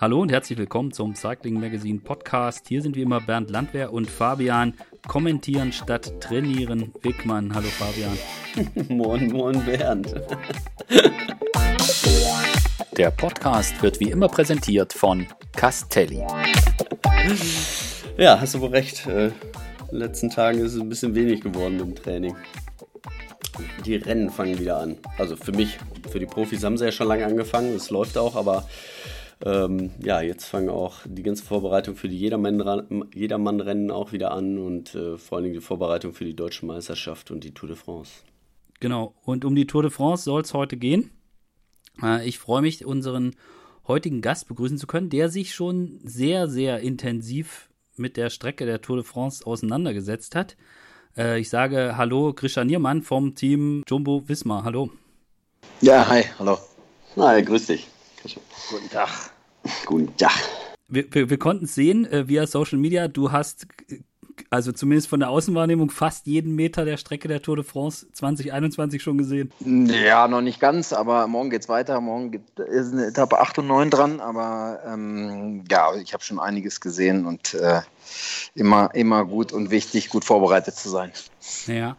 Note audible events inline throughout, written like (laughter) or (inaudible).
Hallo und herzlich willkommen zum Cycling Magazine Podcast. Hier sind wie immer Bernd Landwehr und Fabian. Kommentieren statt trainieren. Wickmann, hallo Fabian. (laughs) moin, moin Bernd. Der Podcast wird wie immer präsentiert von Castelli. Ja, hast du wohl recht. Äh, in den letzten Tagen ist es ein bisschen wenig geworden im Training. Die Rennen fangen wieder an. Also für mich, für die Profis haben sie ja schon lange angefangen. Es läuft auch, aber ähm, ja, jetzt fangen auch die ganze Vorbereitung für die Jedermann-Rennen auch wieder an und äh, vor allen Dingen die Vorbereitung für die Deutsche Meisterschaft und die Tour de France. Genau, und um die Tour de France soll es heute gehen. Äh, ich freue mich, unseren heutigen Gast begrüßen zu können, der sich schon sehr, sehr intensiv mit der Strecke der Tour de France auseinandergesetzt hat. Äh, ich sage Hallo, Christian Niermann vom Team Jumbo Wismar. Hallo. Ja, hi, hallo. Hi, grüß dich. Guten Tag. Guten Tag. Wir, wir, wir konnten sehen äh, via Social Media, du hast also zumindest von der Außenwahrnehmung fast jeden Meter der Strecke der Tour de France 2021 schon gesehen. Ja, noch nicht ganz, aber morgen geht es weiter. Morgen gibt, ist eine Etappe 8 und 9 dran, aber ähm, ja, ich habe schon einiges gesehen und äh, immer, immer gut und wichtig, gut vorbereitet zu sein. Ja.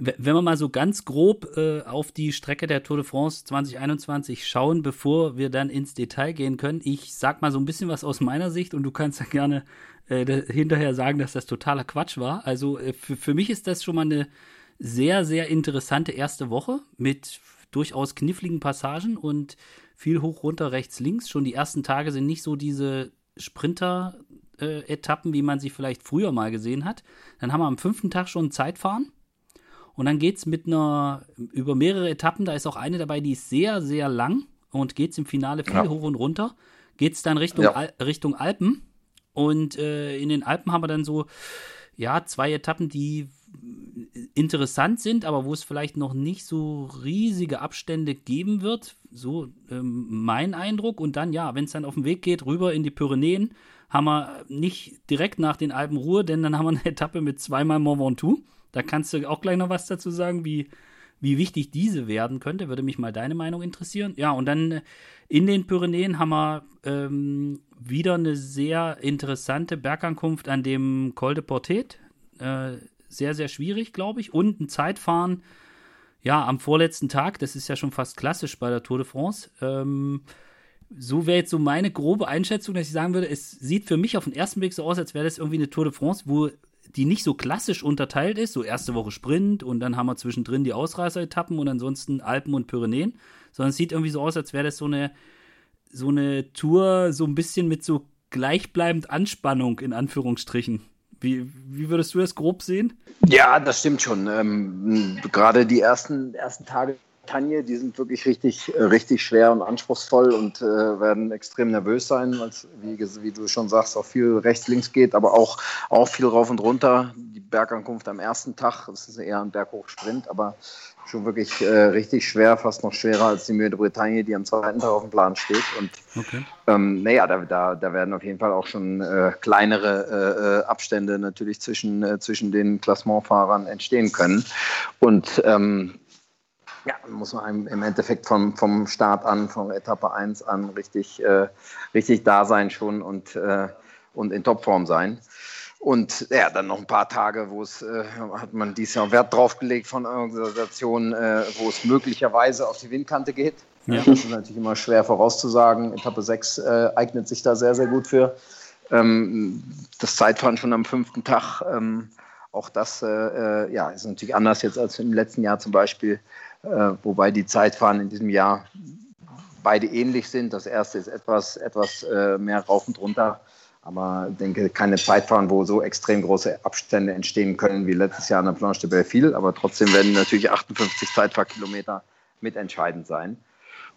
Wenn wir mal so ganz grob äh, auf die Strecke der Tour de France 2021 schauen, bevor wir dann ins Detail gehen können, ich sag mal so ein bisschen was aus meiner Sicht und du kannst ja gerne äh, hinterher sagen, dass das totaler Quatsch war. Also äh, für, für mich ist das schon mal eine sehr, sehr interessante erste Woche mit durchaus kniffligen Passagen und viel hoch, runter, rechts, links. Schon die ersten Tage sind nicht so diese Sprinter-Etappen, äh, wie man sie vielleicht früher mal gesehen hat. Dann haben wir am fünften Tag schon Zeitfahren und dann geht es mit einer, über mehrere Etappen, da ist auch eine dabei, die ist sehr, sehr lang und geht es im Finale viel ja. hoch und runter. Geht es dann Richtung, ja. Al Richtung Alpen. Und äh, in den Alpen haben wir dann so, ja, zwei Etappen, die interessant sind, aber wo es vielleicht noch nicht so riesige Abstände geben wird. So ähm, mein Eindruck. Und dann, ja, wenn es dann auf den Weg geht, rüber in die Pyrenäen, haben wir nicht direkt nach den Alpen Ruhe, denn dann haben wir eine Etappe mit zweimal Mont Ventoux. Da kannst du auch gleich noch was dazu sagen, wie, wie wichtig diese werden könnte. Würde mich mal deine Meinung interessieren. Ja, und dann äh, in den Pyrenäen haben wir ähm, wieder eine sehr interessante Bergankunft an dem Col de Portet. Äh, sehr, sehr schwierig, glaube ich. Und ein Zeitfahren, ja, am vorletzten Tag. Das ist ja schon fast klassisch bei der Tour de France. Ähm, so wäre jetzt so meine grobe Einschätzung, dass ich sagen würde, es sieht für mich auf den ersten Blick so aus, als wäre das irgendwie eine Tour de France, wo die nicht so klassisch unterteilt ist, so erste Woche Sprint und dann haben wir zwischendrin die Ausreißer-Etappen und ansonsten Alpen und Pyrenäen, sondern es sieht irgendwie so aus, als wäre das so eine, so eine Tour, so ein bisschen mit so gleichbleibend Anspannung in Anführungsstrichen. Wie, wie würdest du das grob sehen? Ja, das stimmt schon. Ähm, gerade die ersten, ersten Tage Bretagne, die sind wirklich richtig, äh, richtig schwer und anspruchsvoll und äh, werden extrem nervös sein, weil es, wie, wie, du schon sagst, auch viel rechts, links geht, aber auch, auch viel rauf und runter. Die Bergankunft am ersten Tag, das ist eher ein Berghochsprint, aber schon wirklich äh, richtig schwer, fast noch schwerer als die Mühe der Bretagne, die am zweiten Tag auf dem Plan steht. Und okay. ähm, naja, da, da, da werden auf jeden Fall auch schon äh, kleinere äh, Abstände natürlich zwischen, äh, zwischen den Klassementfahrern entstehen können. Und ähm, ja, muss man im Endeffekt vom, vom Start an, von Etappe 1 an richtig, äh, richtig da sein schon und, äh, und in Topform sein. Und ja, dann noch ein paar Tage, wo es, äh, hat man dieses Jahr Wert drauf gelegt von Organisationen, äh, wo es möglicherweise auf die Windkante geht. Ja. Das ist natürlich immer schwer vorauszusagen. Etappe 6 äh, eignet sich da sehr, sehr gut für. Ähm, das Zeitfahren schon am fünften Tag, ähm, auch das äh, äh, ja, ist natürlich anders jetzt als im letzten Jahr zum Beispiel. Äh, wobei die Zeitfahren in diesem Jahr beide ähnlich sind. Das erste ist etwas, etwas äh, mehr rauf und runter, aber ich denke, keine Zeitfahren, wo so extrem große Abstände entstehen können wie letztes Jahr an der Planche de Belleville, aber trotzdem werden natürlich 58 Zeitfahrkilometer mitentscheidend sein.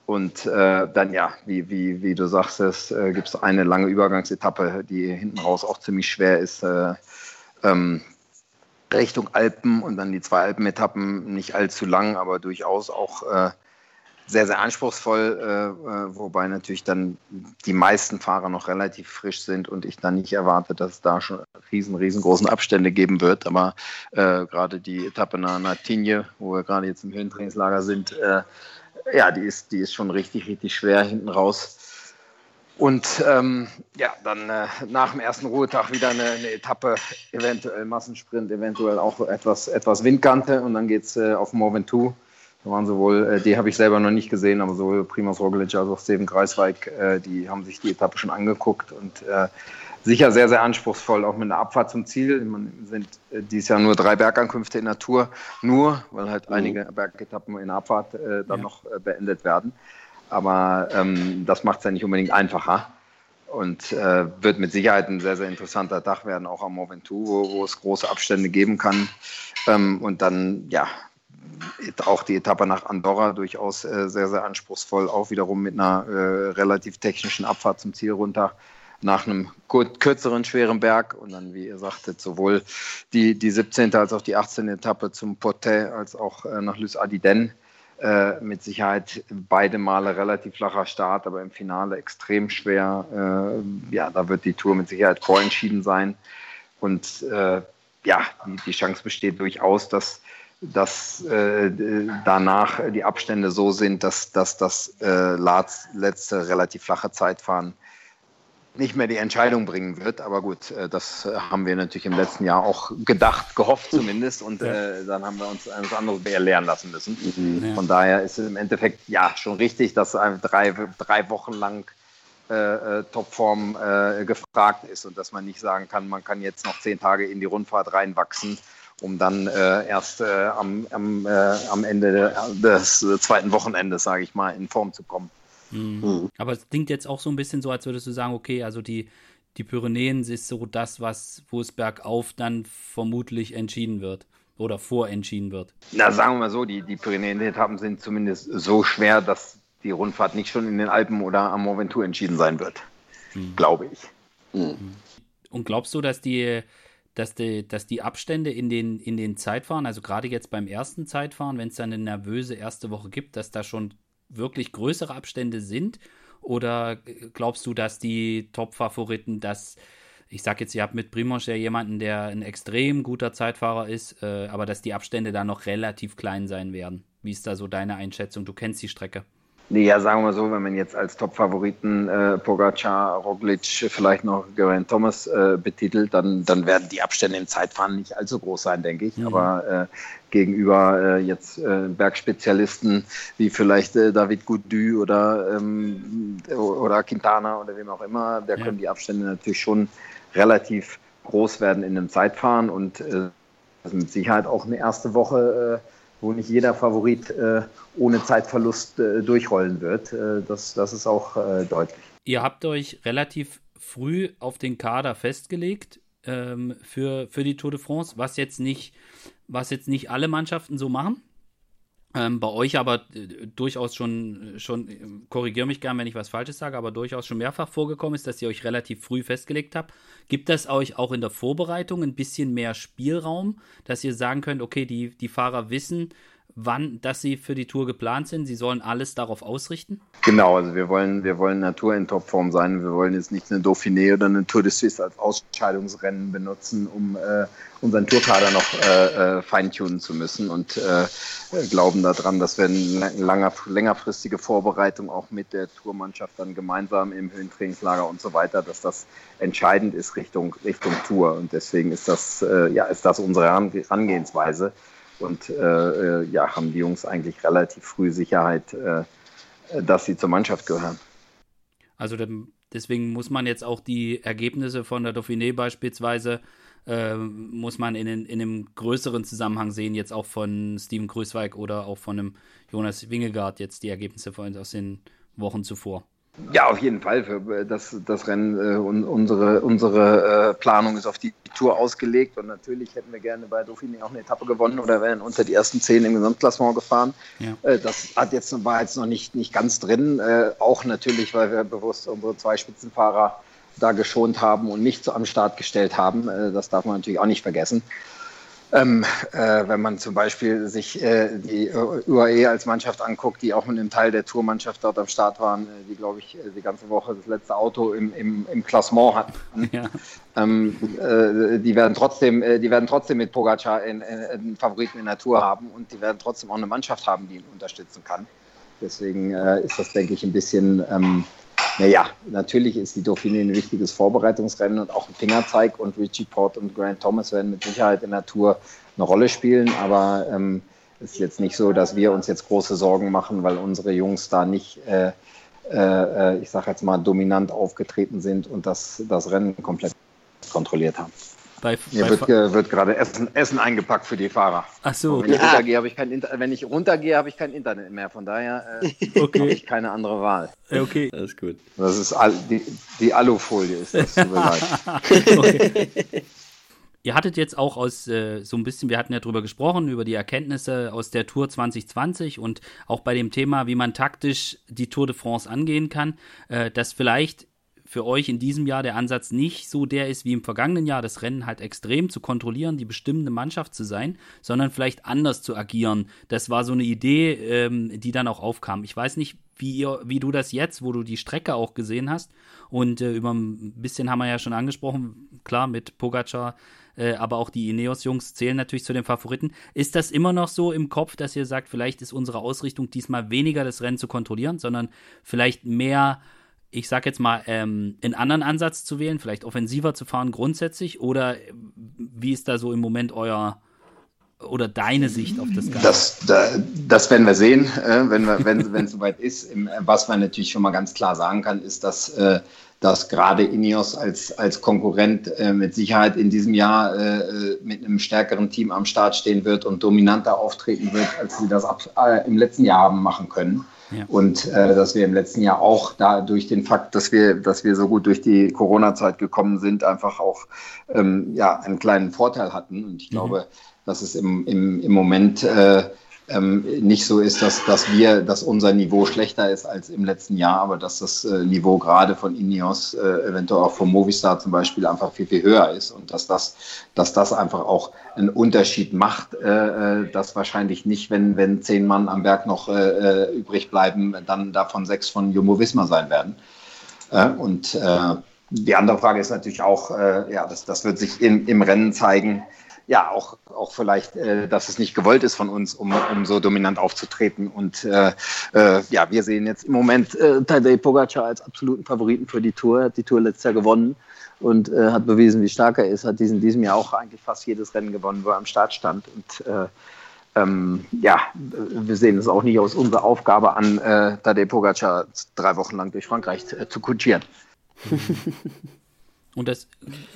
Und äh, dann ja, wie, wie, wie du sagst, es äh, gibt eine lange Übergangsetappe, die hinten raus auch ziemlich schwer ist. Äh, ähm, Richtung Alpen und dann die zwei Alpenetappen nicht allzu lang, aber durchaus auch äh, sehr, sehr anspruchsvoll, äh, äh, wobei natürlich dann die meisten Fahrer noch relativ frisch sind und ich dann nicht erwarte, dass es da schon riesen, riesengroßen Abstände geben wird. Aber äh, gerade die Etappe nach Natinje, wo wir gerade jetzt im Höhentrainingslager sind, äh, ja, die ist, die ist schon richtig, richtig schwer hinten raus Und ähm, ja, dann äh, nach dem ersten Ruhetag wieder eine, eine, Etappe, eventuell Massensprint, eventuell auch etwas, etwas Windkante und dann geht es äh, auf Mont Ventoux. Da waren sowohl, äh, die habe ich selber noch nicht gesehen, aber sowohl Primus Roglic als auch Steven Kreisweig, äh, die haben sich die Etappe schon angeguckt und äh, sicher sehr, sehr anspruchsvoll, auch mit einer Abfahrt zum Ziel. Man sind äh, dieses Jahr nur drei Bergankünfte in der Tour, nur, weil halt mhm. einige Bergetappen in der Abfahrt äh, dann ja. noch äh, beendet werden. Aber ähm, das macht es ja nicht unbedingt einfacher. Und äh, wird mit Sicherheit ein sehr, sehr interessanter Tag werden, auch am Mont Ventoux, wo, wo es große Abstände geben kann. Ähm, und dann, ja, auch die Etappe nach Andorra durchaus äh, sehr, sehr anspruchsvoll, auch wiederum mit einer äh, relativ technischen Abfahrt zum Ziel runter nach einem kürzeren, schweren Berg. Und dann, wie ihr sagtet, sowohl die, die 17. als auch die 18. Etappe zum Portet als auch äh, nach Lys Adiden äh, mit Sicherheit beide Male relativ flacher Start, aber im Finale extrem schwer. Äh, ja, da wird die Tour mit Sicherheit vorentschieden sein. Und äh, ja, die, die, Chance besteht durchaus, dass, dass äh, danach die Abstände so sind, dass, dass das äh, letzte relativ flache Zeitfahren nicht mehr die Entscheidung bringen wird. Aber gut, äh, das äh, haben wir natürlich im letzten Jahr auch gedacht, gehofft zumindest. Und ja. äh, dann haben wir uns etwas anderes mehr lernen lassen müssen. Mhm. Von daher ist es im Endeffekt ja schon richtig, dass drei, drei Wochen lang äh, äh, Topform äh, gefragt ist und dass man nicht sagen kann, man kann jetzt noch zehn Tage in die Rundfahrt reinwachsen um dann äh, erst äh, am, am, äh, am Ende des zweiten Wochenendes, sage ich mal, in Form zu kommen. Mhm. Aber es klingt jetzt auch so ein bisschen so, als würdest du sagen, okay, also die, die Pyrenäen ist so das, was, wo es bergauf dann vermutlich entschieden wird oder vorentschieden wird. Na, sagen wir mal so, die, die Pyrenäen-Etappen sind zumindest so schwer, dass die Rundfahrt nicht schon in den Alpen oder am Mont Ventoux entschieden sein wird. Mhm. Glaube ich. Mhm. Und glaubst du, dass die, dass die, dass die Abstände in den, in den Zeitfahren, also gerade jetzt beim ersten Zeitfahren, wenn es dann eine nervöse erste Woche gibt, dass da schon wirklich größere Abstände sind? Oder glaubst du, dass die Top-Favoriten, dass ich sage jetzt, ihr habt mit Primoz ja jemanden, der ein extrem guter Zeitfahrer ist, äh, aber dass die Abstände da noch relativ klein sein werden. Wie ist da so deine Einschätzung? Du kennst die Strecke. Nee, ja, sagen wir mal so, wenn man jetzt als Top-Favoriten äh, Pogacar, Roglic, vielleicht noch Geraint Thomas äh, betitelt, dann, dann werden die Abstände im Zeitfahren nicht allzu groß sein, denke ich. Mhm. Aber äh, gegenüber äh, jetzt äh, Bergspezialisten wie vielleicht äh, David Goudy oder, ähm, oder Quintana oder wem auch immer, da ja. können die Abstände natürlich schon relativ groß werden in einem Zeitfahren und äh, mit Sicherheit auch eine erste Woche äh, wo nicht jeder Favorit äh, ohne Zeitverlust äh, durchrollen wird. Äh, das, das ist auch äh, deutlich. Ihr habt euch relativ früh auf den Kader festgelegt ähm, für, für die Tour de France, was jetzt nicht, was jetzt nicht alle Mannschaften so machen. Ähm, bei euch aber äh, durchaus schon, schon korrigiere mich gern, wenn ich was Falsches sage, aber durchaus schon mehrfach vorgekommen ist, dass ihr euch relativ früh festgelegt habt. Gibt das euch auch in der Vorbereitung ein bisschen mehr Spielraum, dass ihr sagen könnt, okay, die, die Fahrer wissen, wann, dass sie für die Tour geplant sind. Sie sollen alles darauf ausrichten? Genau, also wir wollen, wir wollen Natur in Topform sein. Wir wollen jetzt nicht eine Dauphiné oder eine Tour de Suisse als Ausscheidungsrennen benutzen, um äh, unseren Tourkader noch äh, äh, feintunen zu müssen und äh, glauben daran, dass wir eine langer, längerfristige Vorbereitung auch mit der Tourmannschaft dann gemeinsam im Höhentrainingslager und so weiter, dass das entscheidend ist Richtung, Richtung Tour. Und deswegen ist das, äh, ja, ist das unsere Herangehensweise und äh, äh, ja, haben die Jungs eigentlich relativ früh Sicherheit, äh, dass sie zur Mannschaft gehören. Also deswegen muss man jetzt auch die Ergebnisse von der Dauphiné beispielsweise äh, muss man in, in, einem größeren Zusammenhang sehen, jetzt auch von Steven Grüßweig oder auch von einem Jonas Wingegaard, jetzt die Ergebnisse von, aus den Wochen zuvor. Ja, auf jeden Fall. Für äh, das, das Rennen, äh, unsere, unsere äh, Planung ist auf die Tour ausgelegt und natürlich hätten wir gerne bei Dauphiné auch eine Etappe gewonnen oder wären unter die ersten zehn im Gesamtklassement gefahren. Ja. Äh, das hat jetzt, war jetzt noch nicht, nicht ganz drin. Auch natürlich, weil wir bewusst unsere zwei Spitzenfahrer da geschont haben und nicht so am Start gestellt haben. Das darf man natürlich auch nicht vergessen. Ähm, äh, wenn man zum Beispiel sich äh, die UAE als Mannschaft anguckt, die auch mit einem Teil der Tourmannschaft dort am Start waren, äh, die, glaube ich, äh, die ganze Woche das letzte Auto im, im, im Klassement hatten. (laughs) Ja. Ähm, äh, die werden trotzdem, äh, die werden trotzdem mit Pogacar einen Favoriten in der Tour haben und die werden trotzdem auch eine Mannschaft haben, die ihn unterstützen kann. Deswegen ist das, denke ich, ein bisschen ähm, Naja, natürlich ist die Dauphiné ein wichtiges Vorbereitungsrennen und auch ein Fingerzeig und Richie Port und Grant Thomas werden mit Sicherheit in der Tour eine Rolle spielen, aber ähm, es ist jetzt nicht so, dass wir uns jetzt große Sorgen machen, weil unsere Jungs da nicht, äh, äh, ich sage jetzt mal, dominant aufgetreten sind und das, das Rennen komplett kontrolliert haben. Bei, Mir bei wird, äh, wird gerade Essen, Essen eingepackt für die Fahrer. Ach so. Wenn ich runtergehe, habe ich kein Inter wenn ich runtergehe, habe ich kein Internet mehr. Von daher äh, (laughs) okay. habe ich keine andere Wahl. Okay. Das ist gut. Das ist Al die, die Alufolie ist das. Tut mir (laughs) leid. okay. Ihr hattet jetzt auch aus äh, so ein bisschen, wir hatten ja drüber gesprochen, über die Erkenntnisse aus der Tour 2020 und auch bei dem Thema, wie man taktisch die Tour de France angehen kann, äh, dass vielleicht für euch in diesem Jahr der Ansatz nicht so der ist wie im vergangenen Jahr, das Rennen halt extrem zu kontrollieren, die bestimmende Mannschaft zu sein, sondern vielleicht anders zu agieren. Das war so eine Idee, ähm, die dann auch aufkam. Ich weiß nicht, wie, ihr, wie du das jetzt, wo du die Strecke auch gesehen hast und äh, über ein bisschen haben wir ja schon angesprochen, klar, mit Pogacar, äh, aber auch die Ineos-Jungs zählen natürlich zu den Favoriten. Ist das immer noch so im Kopf, dass ihr sagt, vielleicht ist unsere Ausrichtung diesmal weniger das Rennen zu kontrollieren, sondern vielleicht mehr ich sag jetzt mal, ähm, einen anderen Ansatz zu wählen, vielleicht offensiver zu fahren grundsätzlich? Oder wie ist da so im Moment euer oder deine Sicht auf das Ganze? Das, das werden wir sehen, äh, wenn es wenn, (laughs) soweit ist. was man natürlich schon mal ganz klar sagen kann, ist, dass, äh, dass gerade Ineos als, als Konkurrent äh, mit Sicherheit in diesem Jahr äh, mit einem stärkeren Team am Start stehen wird und dominanter auftreten wird, als sie das ab, äh, im letzten Jahr haben machen können. Und äh, dass wir im letzten Jahr auch da durch den Fakt, dass wir, dass wir so gut durch die Corona-Zeit gekommen sind, einfach auch ähm, ja, einen kleinen Vorteil hatten. Und ich mhm. glaube, dass es im, im, im Moment äh, ähm, nicht so ist, dass, dass wir, dass unser Niveau schlechter ist als im letzten Jahr, aber dass das äh, Niveau gerade von Ineos, äh, eventuell auch von Movistar zum Beispiel, einfach viel, viel höher ist und dass das, dass das einfach auch einen Unterschied macht, äh, äh dass wahrscheinlich nicht, wenn, wenn zehn Mann am Berg noch äh, äh, übrig bleiben, dann davon sechs von Jumbo Visma sein werden. und die andere Frage ist natürlich auch, ja, das, das wird sich im, im Rennen zeigen, ja, auch, auch vielleicht, äh, dass es nicht gewollt ist von uns, um, um so dominant aufzutreten. Und äh, äh, ja, wir sehen jetzt im Moment äh, Tadej Pogacar als absoluten Favoriten für die Tour. Er hat die Tour letztes Jahr gewonnen und äh, hat bewiesen, wie stark er ist. Hat diesen diesem Jahr auch eigentlich fast jedes Rennen gewonnen, wo er am Start stand. Und äh, ähm, ja, wir sehen es auch nicht aus unserer Aufgabe an, äh, Tadej Pogacar drei Wochen lang durch Frankreich äh, zu kutschieren. (laughs) Und das,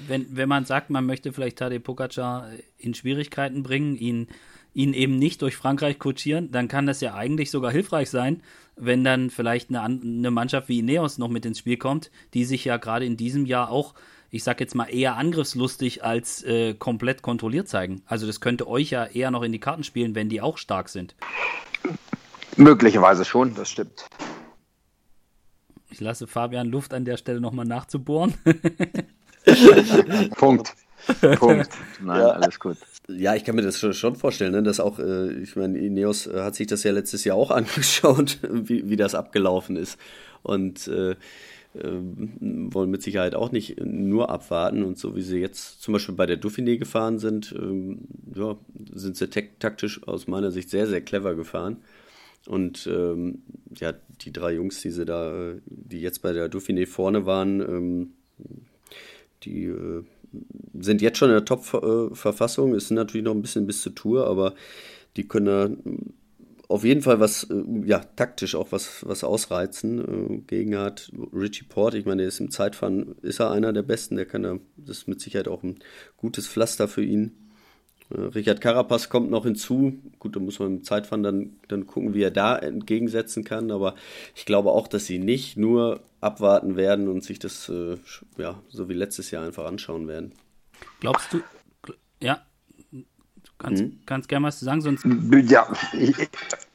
wenn, wenn man sagt, man möchte vielleicht Tadej Pogacar in Schwierigkeiten bringen, ihn, ihn eben nicht durch Frankreich kutschieren, dann kann das ja eigentlich sogar hilfreich sein, wenn dann vielleicht eine, eine Mannschaft wie Ineos noch mit ins Spiel kommt, die sich ja gerade in diesem Jahr auch, ich sag jetzt mal, eher angriffslustig als äh, komplett kontrolliert zeigen. Also das könnte euch ja eher noch in die Karten spielen, wenn die auch stark sind. Möglicherweise schon, das stimmt. Ich lasse Fabian Luft an der Stelle nochmal nachzubohren. (laughs) Punkt. Punkt. Nein, ja. alles gut. Ja, ich kann mir das schon, vorstellen, ne, dass auch, äh, ich meine, Ineos äh, hat sich das ja letztes Jahr auch (laughs) angeschaut, wie, wie das abgelaufen ist. Und äh, äh, wollen mit Sicherheit auch nicht nur abwarten. Und so wie sie jetzt zum Beispiel bei der Dauphiné gefahren sind, ähm, ja, sind sie taktisch aus meiner Sicht sehr, sehr clever gefahren. Und ähm, ja, die drei Jungs, die sie da, die jetzt bei der Dauphiné vorne waren, ähm, die äh, sind jetzt schon in der Top-Verfassung. Es sind natürlich noch ein bisschen bis zur Tour, aber die können da auf jeden Fall was, äh, ja, taktisch auch was, was ausreizen. Äh, gegen hat Richie Port, ich meine, der ist im Zeitfahren, ist er einer der Besten, der kann da, das ist mit Sicherheit auch ein gutes Pflaster für ihn. Äh, Richard Carapaz kommt noch hinzu. Gut, da muss man im Zeitfahren dann, dann gucken, wie er da entgegensetzen kann. Aber ich glaube auch, dass sie nicht nur abwarten werden und sich das äh, ja, so wie letztes Jahr einfach anschauen werden. Glaubst du, ja, du kannst, mhm. kannst gerne was zu sagen, sonst. Ja, ich,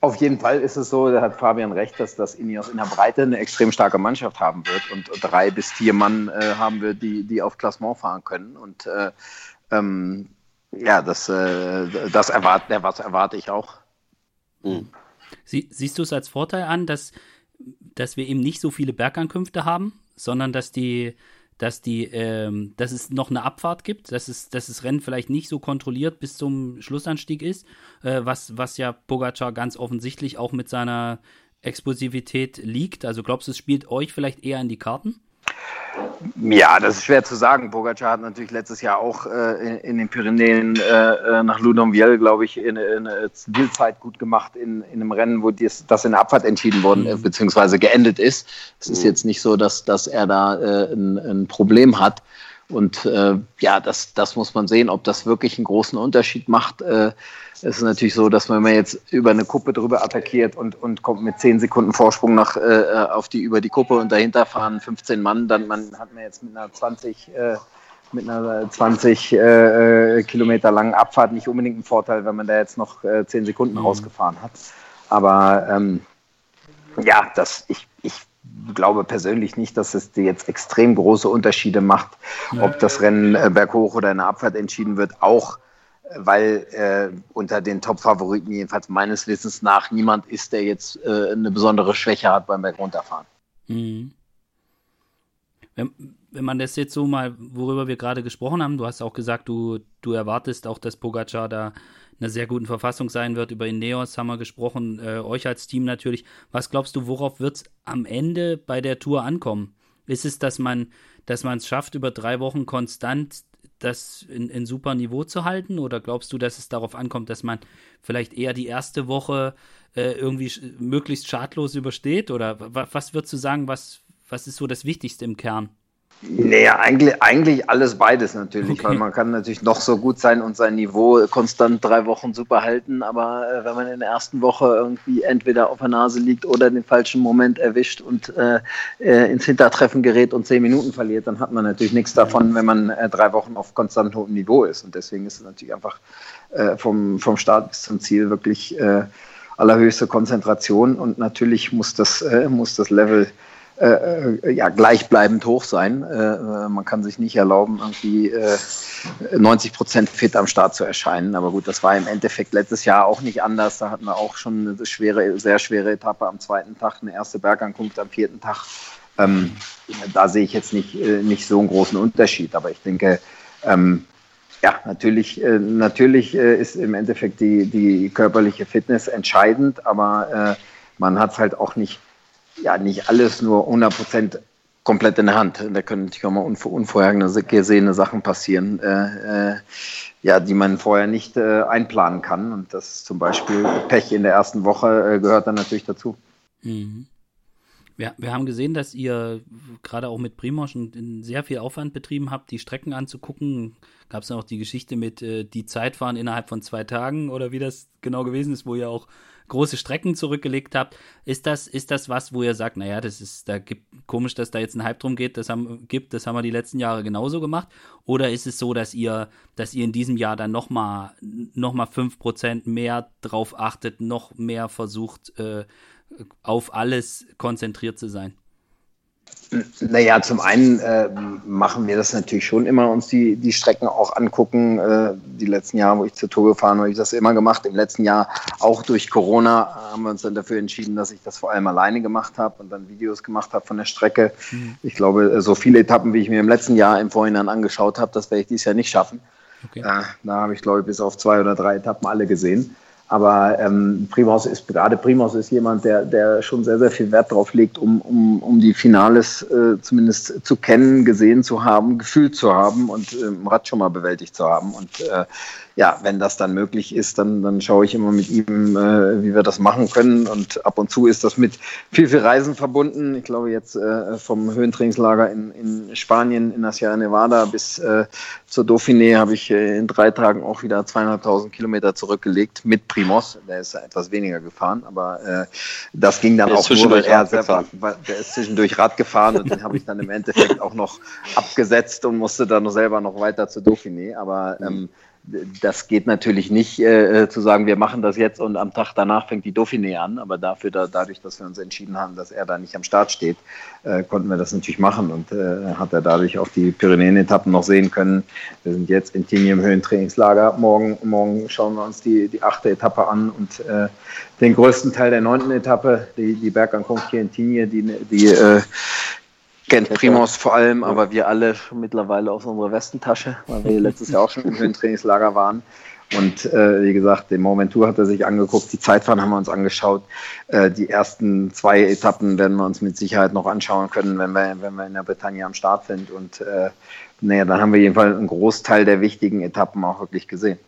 auf jeden Fall ist es so, da hat Fabian recht, dass das Ineos in der Breite eine extrem starke Mannschaft haben wird und drei bis vier Mann äh, haben wir, die, die auf Klassement fahren können. Und äh, ähm, ja, das, äh, das, erwarte, was erwarte ich auch. Mhm. Sie, siehst du es als Vorteil an, dass, dass wir eben nicht so viele Bergankünfte haben, sondern dass die, dass die, ähm, dass es noch eine Abfahrt gibt, dass es, dass das Rennen vielleicht nicht so kontrolliert bis zum Schlussanstieg ist, äh, was, was ja Pogacar ganz offensichtlich auch mit seiner Explosivität liegt? Also glaubst du, es spielt euch vielleicht eher in die Karten? Ja, das ist schwer zu sagen. Pogacar hat natürlich letztes Jahr auch äh, in, in, den Pyrenäen äh, äh nach Ludonviel, glaube ich, in, in eine Zielzeit gut gemacht in, in einem Rennen, wo dies, das in der Abfahrt entschieden worden, mhm. beziehungsweise geendet ist. Es ist jetzt nicht so, dass, dass er da äh, ein, ein Problem hat. Und äh, ja, das, das muss man sehen, ob das wirklich einen großen Unterschied macht. Äh, es ist natürlich so, dass wenn man jetzt über eine Kuppe drüber attackiert und, und kommt mit 10 Sekunden Vorsprung nach, äh, auf die, über die Kuppe und dahinter fahren 15 Mann, dann man, hat man jetzt mit einer 20, äh, mit einer 20 äh, Kilometer langen Abfahrt nicht unbedingt einen Vorteil, wenn man da jetzt noch äh, 10 Sekunden mhm. rausgefahren hat. Aber ähm, ja, das, ich, ich glaube persönlich nicht, dass es jetzt extrem große Unterschiede macht, ob das Rennen äh, berghoch oder in der Abfahrt entschieden wird, auch äh, weil äh, unter den Top-Favoriten jedenfalls meines Wissens nach niemand ist, der jetzt äh, eine besondere Schwäche hat beim Bergunterfahren. Mhm. Wenn, wenn man das jetzt so mal, worüber wir gerade gesprochen haben, du hast auch gesagt, du, du erwartest auch, dass Pogacar da einer sehr guten Verfassung sein wird. Über Ineos haben wir gesprochen, äh, euch als Team natürlich. Was glaubst du, worauf wird es am Ende bei der Tour ankommen? Ist es, dass man dass man es schafft, über drei Wochen konstant das in, in super Niveau zu halten? Oder glaubst du, dass es darauf ankommt, dass man vielleicht eher die erste Woche äh, irgendwie möglichst schadlos übersteht? Oder was würdest du sagen, was, was ist so das Wichtigste im Kern? Naja, eigentlich, eigentlich alles beides natürlich, weil man kann natürlich noch so gut sein und sein Niveau konstant drei Wochen super halten, aber äh, wenn man in der ersten Woche irgendwie entweder auf der Nase liegt oder den falschen Moment erwischt und äh, äh, ins Hintertreffen gerät und zehn Minuten verliert, dann hat man natürlich nichts davon, wenn man äh, drei Wochen auf konstant hohem Niveau ist. Und deswegen ist es natürlich einfach äh, vom, vom Start bis zum Ziel wirklich äh, allerhöchste Konzentration. Und natürlich muss das, muss das Level äh, äh, ja, gleichbleibend hoch sein. Äh, äh man kann sich nicht erlauben, irgendwie äh, 90 Prozent fit am Start zu erscheinen. Aber gut, das war im Endeffekt letztes Jahr auch nicht anders. Da hatten wir auch schon eine schwere, sehr schwere Etappe am zweiten Tag, eine erste Bergankunft am vierten Tag. Ähm, da sehe ich jetzt nicht, äh, nicht so einen großen Unterschied. Aber ich denke, ähm, ja, natürlich, äh, natürlich äh, ist im Endeffekt die, die körperliche Fitness entscheidend, aber äh, man hat es halt auch nicht ja nicht alles nur 100 komplett in der Hand. Da können natürlich auch mal unvorhergesehene Sachen passieren, äh, äh, ja, die man vorher nicht äh, einplanen kann. Und das zum Beispiel Pech in der ersten Woche äh, gehört dann natürlich dazu. Mhm. Wir, wir, haben gesehen, dass ihr gerade auch mit Primoz sehr viel Aufwand betrieben habt, die Strecken anzugucken. Gab es dann auch die Geschichte mit äh, die Zeitfahren innerhalb von zwei Tagen oder wie das genau gewesen ist, wo ihr auch große Strecken zurückgelegt habt. Ist das, ist das was, wo ihr sagt, naja, das ist, da gibt komisch, dass da jetzt ein Hype drum geht, das haben, gibt, das haben wir die letzten Jahre genauso gemacht? Oder ist es so, dass ihr, dass ihr in diesem Jahr dann nochmal noch mal 5% mehr drauf achtet, noch mehr versucht, äh, auf alles konzentriert zu sein? Naja, zum einen äh, machen wir das natürlich schon immer, uns die, die Strecken auch angucken. Äh, die letzten Jahre, wo ich zur Tour gefahren habe, habe ich das immer gemacht. Im letzten Jahr, auch durch Corona, haben wir uns dann dafür entschieden, dass ich das vor allem alleine gemacht habe und dann Videos gemacht habe von der Strecke. Mhm. Ich glaube, so viele Etappen, wie ich mir im letzten Jahr im Vorhinein angeschaut habe, das werde ich dieses Jahr nicht schaffen. Okay. Äh, da habe ich, glaube ich, bis auf zwei oder drei Etappen alle gesehen. Aber ähm, Primus ist gerade Primus ist jemand, der, der schon sehr, sehr viel Wert darauf legt, um, um, um die Finales äh, zumindest zu kennen, gesehen zu haben, gefühlt zu haben und äh, im Rad schon mal bewältigt zu haben. Und äh, ja, wenn das dann möglich ist, dann, dann schaue ich immer mit ihm, äh, wie wir das machen können. Und ab und zu ist das mit viel, viel Reisen verbunden. Ich glaube, jetzt äh, vom Höhentrainingslager in, in Spanien, in der Sierra Nevada bis äh, zur Dauphiné habe ich äh, in drei Tagen auch wieder zweieinhalbtausend Kilometer zurückgelegt mit Primos. Der ist etwas weniger gefahren, aber äh, das ging dann der auch nur, weil er selber, der ist zwischendurch Rad gefahren und den habe ich dann im Endeffekt auch noch abgesetzt und musste dann selber noch weiter zur Dauphiné. Aber ähm, das geht natürlich nicht äh, zu sagen, wir machen das jetzt und am Tag danach fängt die Dauphiné an, aber dafür, da, dadurch, dass wir uns entschieden haben, dass er da nicht am Start steht, äh, konnten wir das natürlich machen und äh, hat er dadurch auch die Pyrenäen-Etappen noch sehen können. Wir sind jetzt in Tigny im Höhentrainingslager. Morgen, morgen schauen wir uns die, die achte Etappe an und äh, den größten Teil der neunten Etappe, die, die Bergankunft hier in Tigny, die, die äh, kennt Primos vor allem, aber wir alle mittlerweile aus unserer Westentasche, weil wir letztes Jahr auch schon im Höhentrainingslager waren. Und äh, wie gesagt, den Momentur hat er sich angeguckt, die Zeitfahren haben wir uns angeschaut. Äh, die ersten zwei Etappen werden wir uns mit Sicherheit noch anschauen können, wenn wir, wenn wir in der Bretagne am Start sind. Und äh, naja, dann haben wir jedenfalls einen Großteil der wichtigen Etappen auch wirklich gesehen.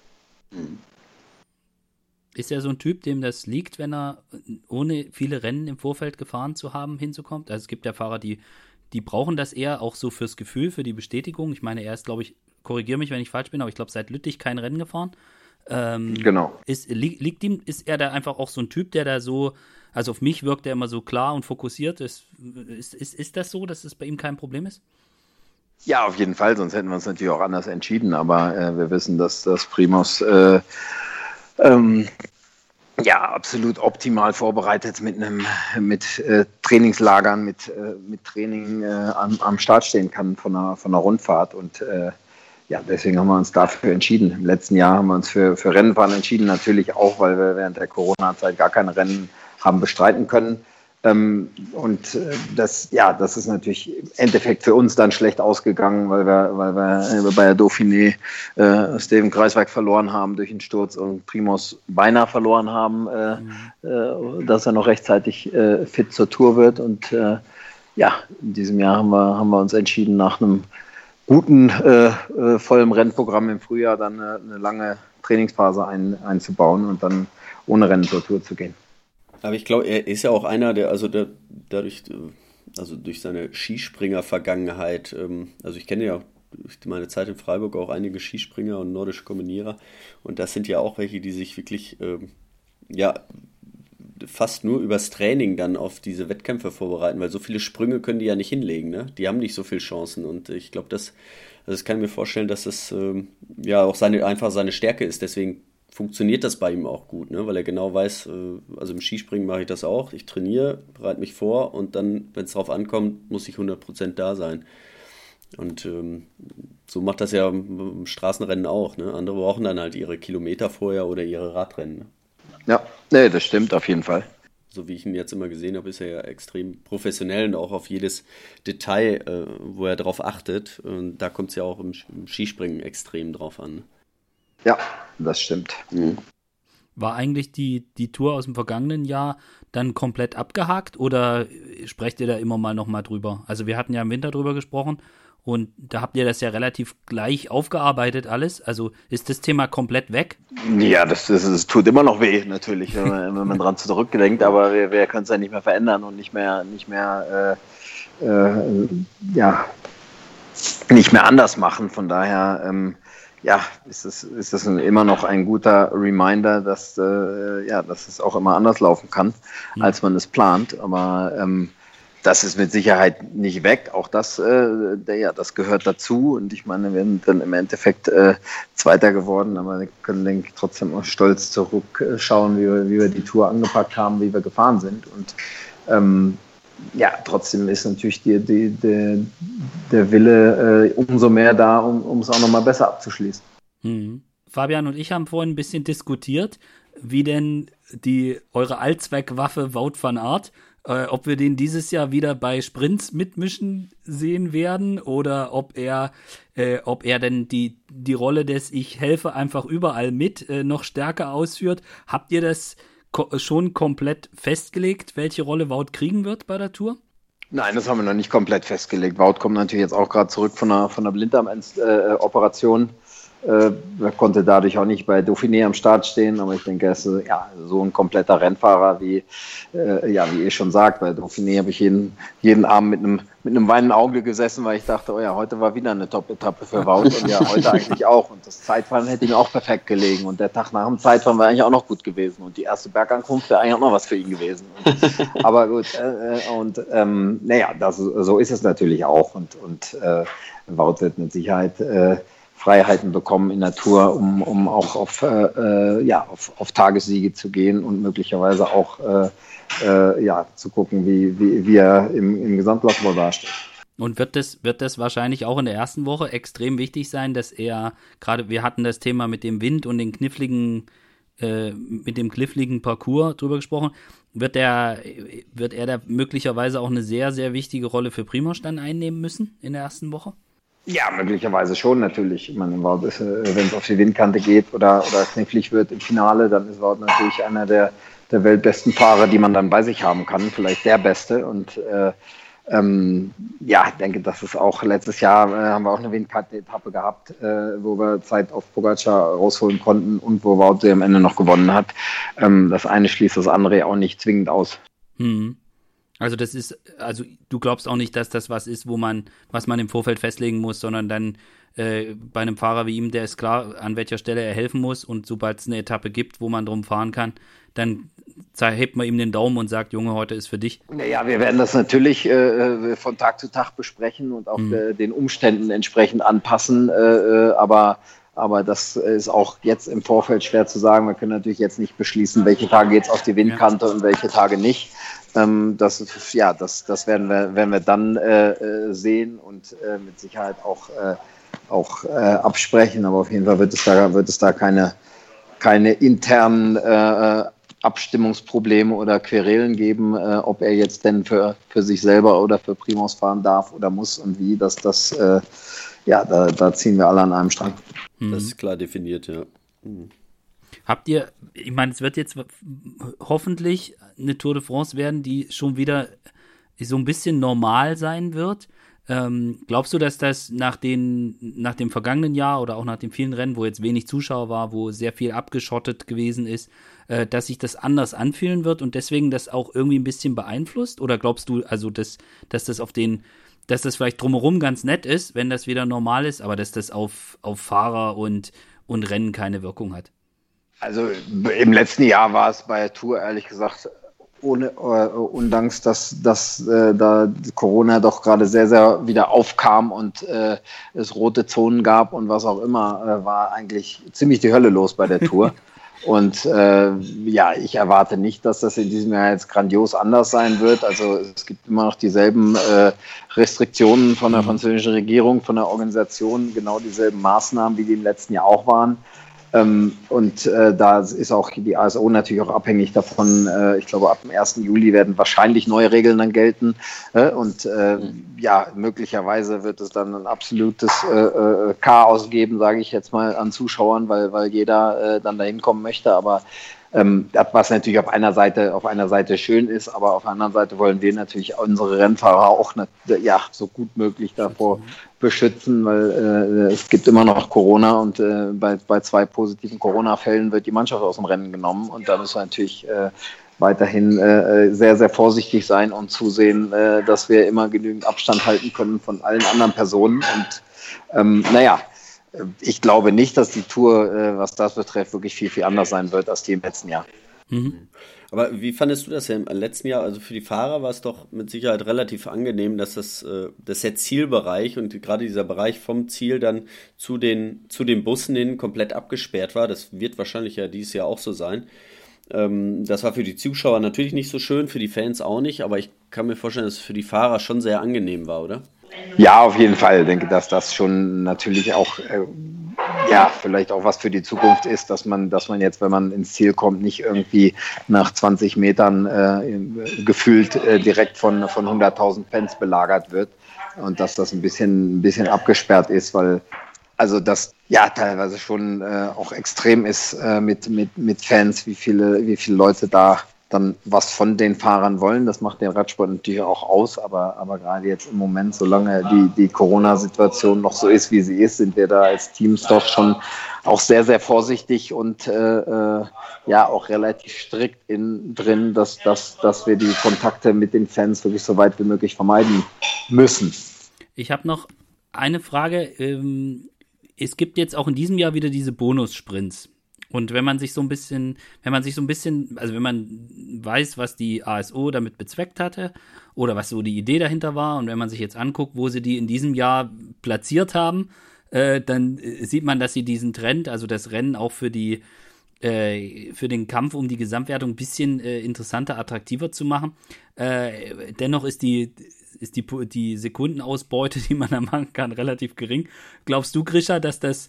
Ist er so ein Typ, dem das liegt, wenn er ohne viele Rennen im Vorfeld gefahren zu haben, hinzukommt? Also es gibt ja Fahrer, die, die brauchen das eher auch so fürs Gefühl, für die Bestätigung. Ich meine, er ist, glaube ich, korrigiere mich, wenn ich falsch bin, aber ich glaube, seit Lüttich kein Rennen gefahren. Ähm, genau. Ist, li liegt ihm, ist er da einfach auch so ein Typ, der da so, also auf mich wirkt er immer so klar und fokussiert. Ist, ist, ist, ist das so, dass es bei ihm kein Problem ist? Ja, auf jeden Fall, sonst hätten wir uns natürlich auch anders entschieden, aber äh, wir wissen, dass das Primus äh, ähm, ja, absolut optimal vorbereitet mit einem mit äh, Trainingslagern, mit, äh, mit Training äh, am, am Start stehen kann von einer, von einer Rundfahrt. Und äh, ja, deswegen haben wir uns dafür entschieden. Im letzten Jahr haben wir uns für, für Rennenfahren entschieden, natürlich auch, weil wir während der Corona-Zeit gar keine Rennen haben bestreiten können. Ähm, und äh, das, ja, das ist natürlich im Endeffekt für uns dann schlecht ausgegangen, weil wir, weil wir äh, bei der Dauphiné äh, Steven Kreisweg verloren haben durch den Sturz und Primos beinahe verloren haben, äh, äh, dass er noch rechtzeitig äh, fit zur Tour wird. Und ja, in diesem Jahr haben wir, haben wir uns entschieden, nach einem guten, vollen Rennprogramm im Frühjahr dann eine, eine lange Trainingsphase ein, einzubauen und dann ohne Rennen zur Tour zu gehen. Aber ich glaube, er ist ja auch einer, der, also der, dadurch, also durch seine Skispringer-Vergangenheit, ähm, also ich kenne ja durch meine Zeit in Freiburg auch einige Skispringer und nordische Kombinierer und das sind ja auch welche, die sich wirklich, ähm, ja, fast nur übers Training dann auf diese Wettkämpfe vorbereiten, weil so viele Sprünge können die ja nicht hinlegen, ne? Die haben nicht so viele Chancen und ich glaube, das, also das kann ich mir vorstellen, dass das ähm, ja auch seine, einfach seine Stärke ist. Deswegen funktioniert das bei ihm auch gut, ne? weil er genau weiß, äh, also im Skispringen mache ich das auch, ich trainiere, bereite mich vor und dann, wenn es darauf ankommt, muss ich 100% da sein. Und ähm, so macht das ja im Straßenrennen auch. Ne? Andere brauchen dann halt ihre Kilometer vorher oder ihre Radrennen. Ne? Ja, nee, das stimmt auf jeden Fall. So wie ich ihn jetzt immer gesehen habe, ist er ja extrem professionell und auch auf jedes Detail, äh, wo er drauf achtet. Und da kommt es ja auch im, im Skispringen extrem drauf an. Ja, das stimmt. Mhm. War eigentlich die, die Tour aus dem vergangenen Jahr dann komplett abgehakt oder sprecht ihr da immer mal nochmal drüber? Also wir hatten ja im Winter drüber gesprochen und da habt ihr das ja relativ gleich aufgearbeitet alles. Also ist das Thema komplett weg? Ja, das, das, das tut immer noch weh, natürlich, wenn man, wenn man dran zurückgedenkt, aber wir, wir können es ja nicht mehr verändern und nicht mehr, nicht mehr, äh, äh, ja, nicht mehr anders machen. Von daher, ähm, ja, ist es, ist es immer noch ein guter Reminder, dass, äh, ja, dass es auch immer anders laufen kann, mhm. als man es plant. Aber ähm, das ist mit Sicherheit nicht weg. Auch das, äh, der, ja, das gehört dazu. Und ich meine, wir sind dann im Endeffekt äh, Zweiter geworden, aber wir können, denke ich, trotzdem auch stolz zurückschauen, wie wir, wie wir die Tour angepackt haben, wie wir gefahren sind. Und ähm, ja, trotzdem ist natürlich die, die, die, der Wille äh, umso mehr da, um es auch nochmal besser abzuschließen. Mhm. Fabian und ich haben vorhin ein bisschen diskutiert, wie denn die eure Allzweckwaffe Wout van Art, äh, ob wir den dieses Jahr wieder bei Sprints mitmischen sehen werden oder ob er, äh, ob er denn die, die Rolle des Ich helfe einfach überall mit äh, noch stärker ausführt. Habt ihr das ko schon komplett festgelegt, welche Rolle Wout kriegen wird bei der Tour? Nein, das haben wir noch nicht komplett festgelegt. Wout kommt natürlich jetzt auch gerade zurück von einer, von einer Blinddarm-Operation. Äh, er konnte dadurch auch nicht bei Dauphiné am Start stehen, aber ich denke, er ist ja, so ein kompletter Rennfahrer, wie, äh, ja, wie ihr schon sagt. Bei Dauphiné habe ich jeden, jeden Abend mit einem, mit einem weinenden Auge gesessen, weil ich dachte, oh ja, heute war wieder eine Top-Etappe für Wout und ja, heute (laughs) eigentlich auch. Und das Zeitfahren hätte ihm auch perfekt gelegen und der Tag nach dem Zeitfahren wäre eigentlich auch noch gut gewesen und die erste Bergankunft wäre eigentlich auch noch was für ihn gewesen. Und, (laughs) aber gut, äh, äh, und ähm, naja, das, so ist es natürlich auch und, und äh, Wout wird mit Sicherheit äh, Freiheiten bekommen in der Tour, um, um auch auf, äh, äh, ja, auf, auf Tagessiege zu gehen und möglicherweise auch äh, äh, ja, zu gucken, wie, wie, wie er im, im Gesamtlauf wohl dasteht. Und wird das, wird das wahrscheinlich auch in der ersten Woche extrem wichtig sein, dass er, gerade wir hatten das Thema mit dem Wind und den kniffligen, äh, mit dem kniffligen Parcours drüber gesprochen, wird er, wird er da möglicherweise auch eine sehr, sehr wichtige Rolle für Primoz dann einnehmen müssen in der ersten Woche? Ja, möglicherweise schon natürlich. Ich meine, wenn es auf die Windkante geht oder, oder knifflig wird im Finale, dann ist Wout natürlich einer der, der weltbesten Fahrer, die man dann bei sich haben kann, vielleicht der beste. Und äh, ähm, ja, ich denke, das ist auch letztes Jahr äh, haben wir auch eine Windkante-Etappe gehabt, äh, wo wir Zeit auf Pogacar rausholen konnten und wo Wout am Ende noch gewonnen hat. Ähm, das eine schließt das andere auch nicht zwingend aus. Hm. Also das ist, also du glaubst auch nicht, dass das was ist, wo man, was man im Vorfeld festlegen muss, sondern dann äh, bei einem Fahrer wie ihm, der ist klar, an welcher Stelle er helfen muss und sobald es eine Etappe gibt, wo man drum fahren kann, dann hebt man ihm den Daumen und sagt, Junge, heute ist für dich. Naja, wir werden das natürlich äh, von Tag zu Tag besprechen und auch mhm. äh, den Umständen entsprechend anpassen, äh, äh, aber aber das ist auch jetzt im Vorfeld schwer zu sagen. Wir können natürlich jetzt nicht beschließen, welche Tage geht es auf die Windkante und welche Tage nicht. Ähm, das, ja, das, das werden, wir, werden wir dann äh, äh sehen und äh, mit Sicherheit auch, äh, auch äh, absprechen. Aber auf jeden Fall wird es da, wird es da keine, keine internen äh, Abstimmungsprobleme oder Querelen geben, äh, ob er jetzt denn für, für sich selber oder für Primus fahren darf oder muss und wie. Das, das, äh, ja, da, da ziehen wir alle an einem Strang. Mhm. Das ist klar definiert, ja. Mhm. Habt ihr, ich meine, es wird jetzt hoffentlich eine Tour de France werden, die schon wieder so ein bisschen normal sein wird. Ähm, glaubst du, dass das nach, den, nach dem vergangenen Jahr oder auch nach den vielen Rennen, wo jetzt wenig Zuschauer war, wo sehr viel abgeschottet gewesen ist, äh, dass sich das anders anfühlen wird und deswegen das auch irgendwie ein bisschen beeinflusst? Oder glaubst du, also, dass, dass das auf den, dass das vielleicht drumherum ganz nett ist, wenn das wieder normal ist, aber dass das auf, auf Fahrer und, und Rennen keine Wirkung hat? Also im letzten Jahr war es bei der Tour ehrlich gesagt ohne äh, undanks, dass, dass äh, da Corona doch gerade sehr, sehr wieder aufkam und äh, es rote Zonen gab und was auch immer, äh, war eigentlich ziemlich die Hölle los bei der Tour. (laughs) und äh, ja, ich erwarte nicht, dass das in diesem Jahr jetzt grandios anders sein wird. Also es gibt immer noch dieselben äh, Restriktionen von der mhm. französischen Regierung, von der Organisation, genau dieselben Maßnahmen, wie die im letzten Jahr auch waren. Ähm, und äh, da ist auch die ASO natürlich auch abhängig davon. Äh, ich glaube, ab dem 1. Juli werden wahrscheinlich neue Regeln dann gelten. Äh, und äh, ja, möglicherweise wird es dann ein absolutes äh, äh, Chaos geben, sage ich jetzt mal, an Zuschauern, weil, weil jeder dann dahin kommen möchte. Aber ähm, was natürlich auf einer Seite auf einer Seite schön ist, aber auf der anderen Seite wollen wir natürlich unsere Rennfahrer auch ne, ja so gut möglich davor beschützen, weil äh, es gibt immer noch Corona und äh, bei, bei zwei positiven Corona-Fällen wird die Mannschaft aus dem Rennen genommen und da müssen wir natürlich äh, weiterhin äh, sehr, sehr vorsichtig sein und zusehen, äh, dass wir immer genügend Abstand halten können von allen anderen Personen. Und ähm, naja, ich glaube nicht, dass die Tour, äh, was das betrifft, wirklich viel, viel anders sein wird als die im letzten Jahr. Mhm. Aber wie fandest du das ja im letzten Jahr? Also für die Fahrer war es doch mit Sicherheit relativ angenehm, dass das, äh, dass der Zielbereich und gerade dieser Bereich vom Ziel dann zu den, zu den Bussen hin komplett abgesperrt war. Das wird wahrscheinlich ja dieses Jahr auch so sein. Ähm, das war für die Zuschauer natürlich nicht so schön, für die Fans auch nicht, aber ich kann mir vorstellen, dass es für die Fahrer schon sehr angenehm war, oder? Ja, auf jeden Fall. Ich denke, dass das schon natürlich auch, äh, ja, vielleicht auch was für die Zukunft ist, dass man, dass man jetzt, wenn man ins Ziel kommt, nicht irgendwie nach 20 Metern äh, gefühlt äh, direkt von, von 100.000 Fans belagert wird. Und dass das ein bisschen, ein bisschen abgesperrt ist, weil also das ja teilweise schon äh, auch extrem ist äh, mit, mit, mit Fans, wie viele, wie viele Leute da dann was von den Fahrern wollen. Das macht den Radsport natürlich auch aus, aber, aber gerade jetzt im Moment, solange die, die Corona-Situation noch so ist, wie sie ist, sind wir da als Teams doch schon auch sehr, sehr vorsichtig und äh, äh, ja auch relativ strikt in, drin, dass, dass, dass wir die Kontakte mit den Fans wirklich so weit wie möglich vermeiden müssen. Ich habe noch eine Frage. Ähm, es gibt jetzt auch in diesem Jahr wieder diese Bonus-Sprints. Und wenn man sich so ein bisschen, wenn man sich so ein bisschen, also wenn man weiß, was die ASO damit bezweckt hatte oder was so die Idee dahinter war und wenn man sich jetzt anguckt, wo sie die in diesem Jahr platziert haben, äh, dann äh, sieht man, dass sie diesen Trend, also das Rennen auch für die äh, für den Kampf um die Gesamtwertung ein bisschen äh, interessanter, attraktiver zu machen. Äh, dennoch ist die ist die, die Sekundenausbeute, (laughs) die man da machen kann, relativ gering. Glaubst du, Grisha, dass das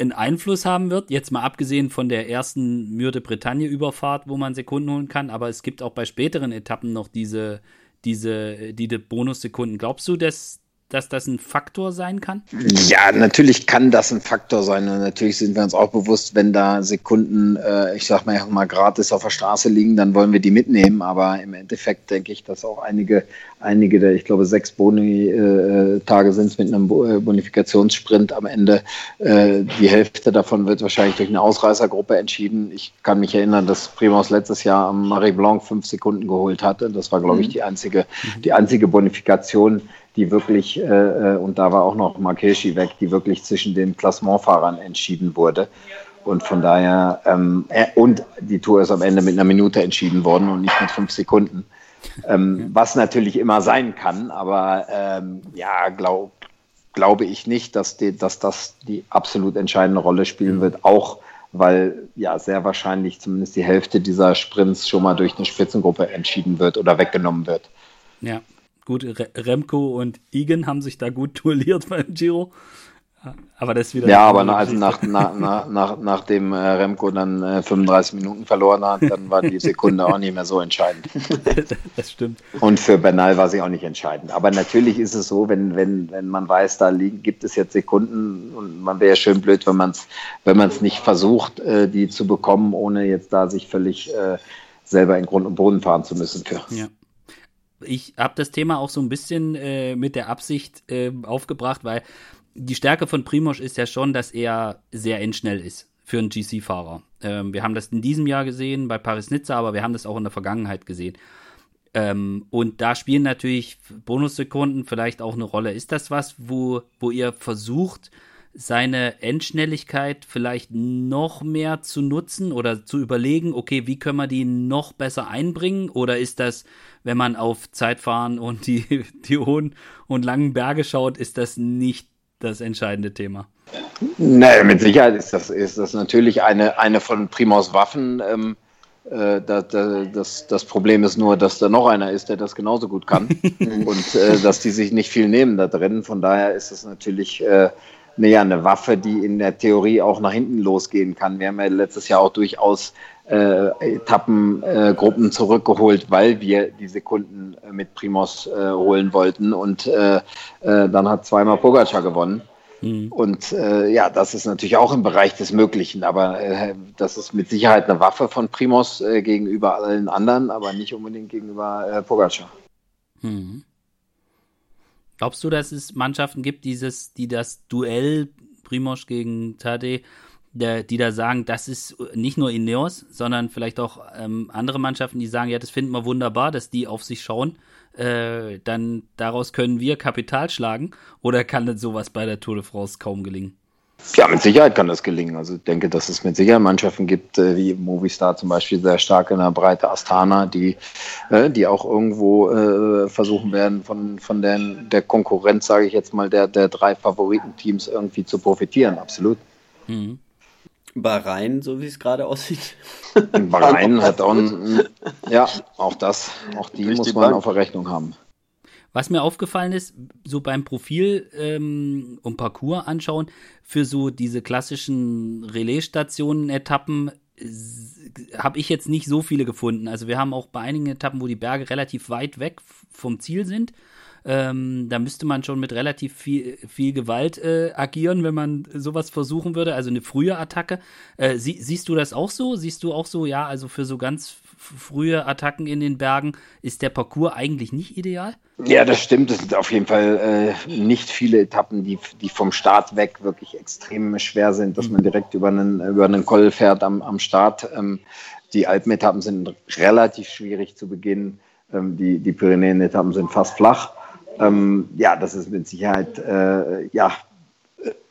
einen Einfluss haben wird. Jetzt mal abgesehen von der ersten Mürde-Bretagne-Überfahrt, wo man Sekunden holen kann, aber es gibt auch bei späteren Etappen noch diese, diese, diese Bonussekunden. Glaubst du, dass, dass das ein Faktor sein kann? Ja, natürlich kann das ein Faktor sein. Und natürlich sind wir uns auch bewusst, wenn da Sekunden, äh, ich sag mal, mal gratis auf der Straße liegen, dann wollen wir die mitnehmen. Aber im Endeffekt denke ich, dass auch einige, einige der, ich glaube, sechs Boni-Tage äh, sind es mit einem äh, Bonifikationssprint am Ende. Äh, die Hälfte davon wird wahrscheinlich durch eine Ausreißergruppe entschieden. Ich kann mich erinnern, dass Primus letztes Jahr am Marie Blanc fünf Sekunden geholt hatte. Das war, glaube ich, mhm. die einzige, die einzige Bonifikation die wirklich, äh, äh, und da war auch noch Markeshi weg, die wirklich zwischen den Klassementfahrern entschieden wurde. Und von daher, ähm, äh, und die Tour ist am Ende mit einer Minute entschieden worden und nicht mit fünf Sekunden. Ähm, was natürlich immer sein kann, aber ähm, ja, glaub, glaube ich nicht, dass, die, dass das die absolut entscheidende Rolle spielen wird, auch weil ja sehr wahrscheinlich zumindest die Hälfte dieser Sprints schon mal durch eine Spitzengruppe entschieden wird oder weggenommen wird. Ja, Gut, Remco und Igen haben sich da gut (laughs) duelliert beim Giro. Aber das ist wieder. Ja, aber also nach, nach, nach, nach, nachdem äh, Remco dann äh, 35 Minuten verloren hat, dann war die Sekunde auch nicht mehr so entscheidend. (laughs) das stimmt. Und für Bernal war sie auch nicht entscheidend. Aber natürlich ist es so, wenn, wenn, wenn man weiß, da liegen, gibt es jetzt Sekunden und man wäre schön blöd, wenn man es wenn nicht versucht, äh, die zu bekommen, ohne jetzt da sich völlig äh, selber in Grund und Boden fahren zu müssen für. Ja ich habe das Thema auch so ein bisschen äh, mit der Absicht äh, aufgebracht, weil die Stärke von Primoz ist ja schon, dass er sehr endschnell ist für einen GC-Fahrer. Ähm, wir haben das in diesem Jahr gesehen bei Paris-Nizza, aber wir haben das auch in der Vergangenheit gesehen. Ähm, und da spielen natürlich Bonussekunden vielleicht auch eine Rolle. Ist das was, wo, wo ihr versucht, seine Endschnelligkeit vielleicht noch mehr zu nutzen oder zu überlegen, okay, wie können wir die noch besser einbringen? Oder ist das, wenn man auf Zeitfahren und die, (laughs) die hohen und langen Berge schaut, ist das nicht das entscheidende Thema? Naja, mit Sicherheit ist das, ist das natürlich eine, eine von Primaus Waffen. Ähm, äh, das, das, das, Problem ist nur, dass da noch einer ist, der das genauso gut kann (laughs) und äh, dass die sich nicht viel nehmen da drin. Von daher ist es natürlich äh, naja, eine Waffe, die in der Theorie auch nach hinten losgehen kann. Wir haben ja letztes Jahr auch durchaus äh, Etappengruppen äh, zurückgeholt, weil wir die Sekunden äh, mit Primos äh, holen wollten. Und äh, äh, dann hat zweimal Pogacar gewonnen. Mhm. Und ja, das ist natürlich auch im Bereich des Möglichen, aber das ist mit Sicherheit eine Waffe von Primos gegenüber allen anderen, aber nicht unbedingt gegenüber Pogacar. Mhm. Glaubst du, dass es Mannschaften gibt, dieses, die das Duell Primosch gegen Tade, der, die da sagen, das ist nicht nur Ineos, sondern vielleicht auch ähm, andere Mannschaften, die sagen, ja, das finden wir wunderbar, dass die auf sich schauen. Äh, dann daraus können wir Kapital schlagen. Oder kann denn sowas bei der Tour de France kaum gelingen? Ja, mit Sicherheit kann das gelingen. Also ich denke, dass es mit Sicherheit Mannschaften gibt, äh, wie Movistar zum Beispiel sehr stark in der Breite Astana, die, äh, die auch irgendwo äh, versuchen werden, von, von der, der Konkurrenz, sage ich jetzt mal, der, der drei Favoritenteams irgendwie zu profitieren. Absolut. Mhm. Bahrain, so wie es gerade aussieht. Bahrain hat auch (laughs) ein, ja, auch das, auch die Richtig muss man Bank. auf der Rechnung haben. Was mir aufgefallen ist, so beim Profil ähm, und Parcours anschauen, für so diese klassischen Relaisstationen-Etappen habe ich jetzt nicht so viele gefunden. Also wir haben auch bei einigen Etappen, wo die Berge relativ weit weg vom Ziel sind, ähm, da müsste man schon mit relativ viel, viel Gewalt äh, agieren, wenn man sowas versuchen würde, also eine frühe Attacke. Äh, sie, siehst du das auch so? Siehst du auch so, ja, also für so ganz frühe Attacken in den Bergen ist der Parcours eigentlich nicht ideal? Ja, das stimmt. Es sind auf jeden Fall äh, nicht viele Etappen, die, die vom Start weg wirklich extrem schwer sind, dass man direkt über einen, über einen Koll fährt am, am Start. Ähm, die Alpenetappen sind relativ schwierig zu beginnen. Ähm, die die Pyrenäen-Etappen sind fast flach. Ähm, ja, das ist mit Sicherheit äh, ja,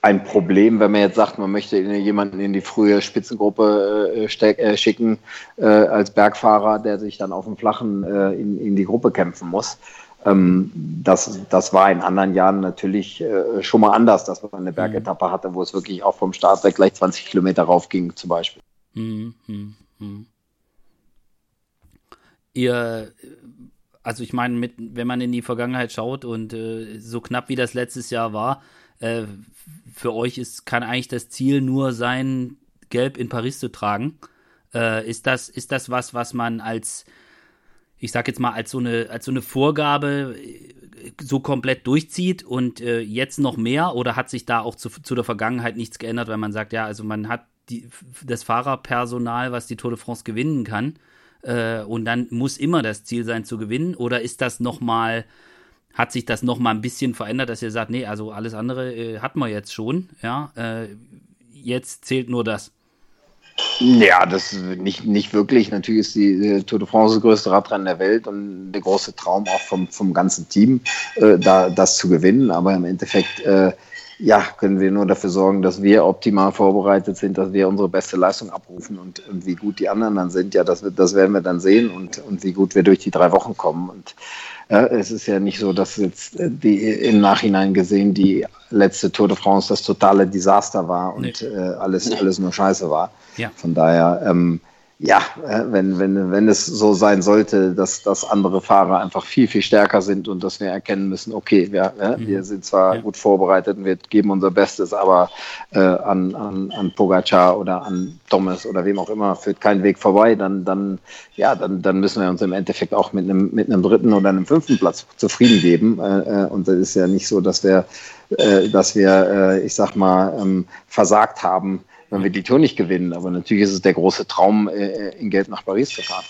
ein Problem, wenn man jetzt sagt, man möchte jemanden in die frühe Spitzengruppe äh, äh, schicken äh, als Bergfahrer, der sich dann auf dem Flachen äh, in, in die Gruppe kämpfen muss. Ähm, das, das war in anderen Jahren natürlich äh, schon mal anders, dass man eine Bergetappe hatte, wo es wirklich auch vom Start weg gleich 20 Kilometer rauf ging, zum Beispiel. Mhm, mh, mh. Ihr also ich meine, mit, wenn man in die Vergangenheit schaut und äh, so knapp wie das letztes Jahr war, äh, für euch ist, kann eigentlich das Ziel nur sein, Gelb in Paris zu tragen. Äh, ist, das, ist das was, was man als, ich sag jetzt mal, als so eine, als so eine Vorgabe äh, so komplett durchzieht und äh, jetzt noch mehr oder hat sich da auch zu, zu der Vergangenheit nichts geändert, weil man sagt, ja, also man hat die, das Fahrerpersonal, was die Tour de France gewinnen kann äh, und dann muss immer das Ziel sein zu gewinnen oder ist das nochmal, hat sich das nochmal ein bisschen verändert, dass ihr sagt, nee, also alles andere äh, hat man jetzt schon, ja, äh, jetzt zählt nur das. Ja, das nicht, nicht wirklich. Natürlich ist die, die Tour de France das größte Radrennen der Welt und der große Traum auch vom, vom ganzen Team, äh, da, das zu gewinnen. Aber im Endeffekt, äh, ja, können wir nur dafür sorgen, dass wir optimal vorbereitet sind, dass wir unsere beste Leistung abrufen und, und wie gut die anderen dann sind, ja, das, das werden wir dann sehen und, und wie gut wir durch die drei Wochen kommen. Und ja, es ist ja nicht so, dass jetzt die im Nachhinein gesehen die letzte Tour de France das totale Desaster war und nee. äh, alles, alles nur Scheiße war. Ja. Von daher, ähm, ja, äh, wenn, wenn, wenn es so sein sollte, dass, dass andere Fahrer einfach viel, viel stärker sind und dass wir erkennen müssen, okay, wir, mhm. wir sind zwar ja. gut vorbereitet und wir geben unser Bestes, aber äh, an, an, an Pogacar oder an Thomas oder wem auch immer führt kein Weg vorbei, dann, dann, ja, dann, dann müssen wir uns im Endeffekt auch mit einem, mit einem dritten oder einem fünften Platz zufrieden geben. Äh, äh und das ist ja nicht so, dass wir, äh, dass wir, äh, ich sag mal, ähm, versagt haben wenn wir die Tour nicht gewinnen. Aber natürlich ist es der große Traum, äh, in Geld nach Paris zu fahren.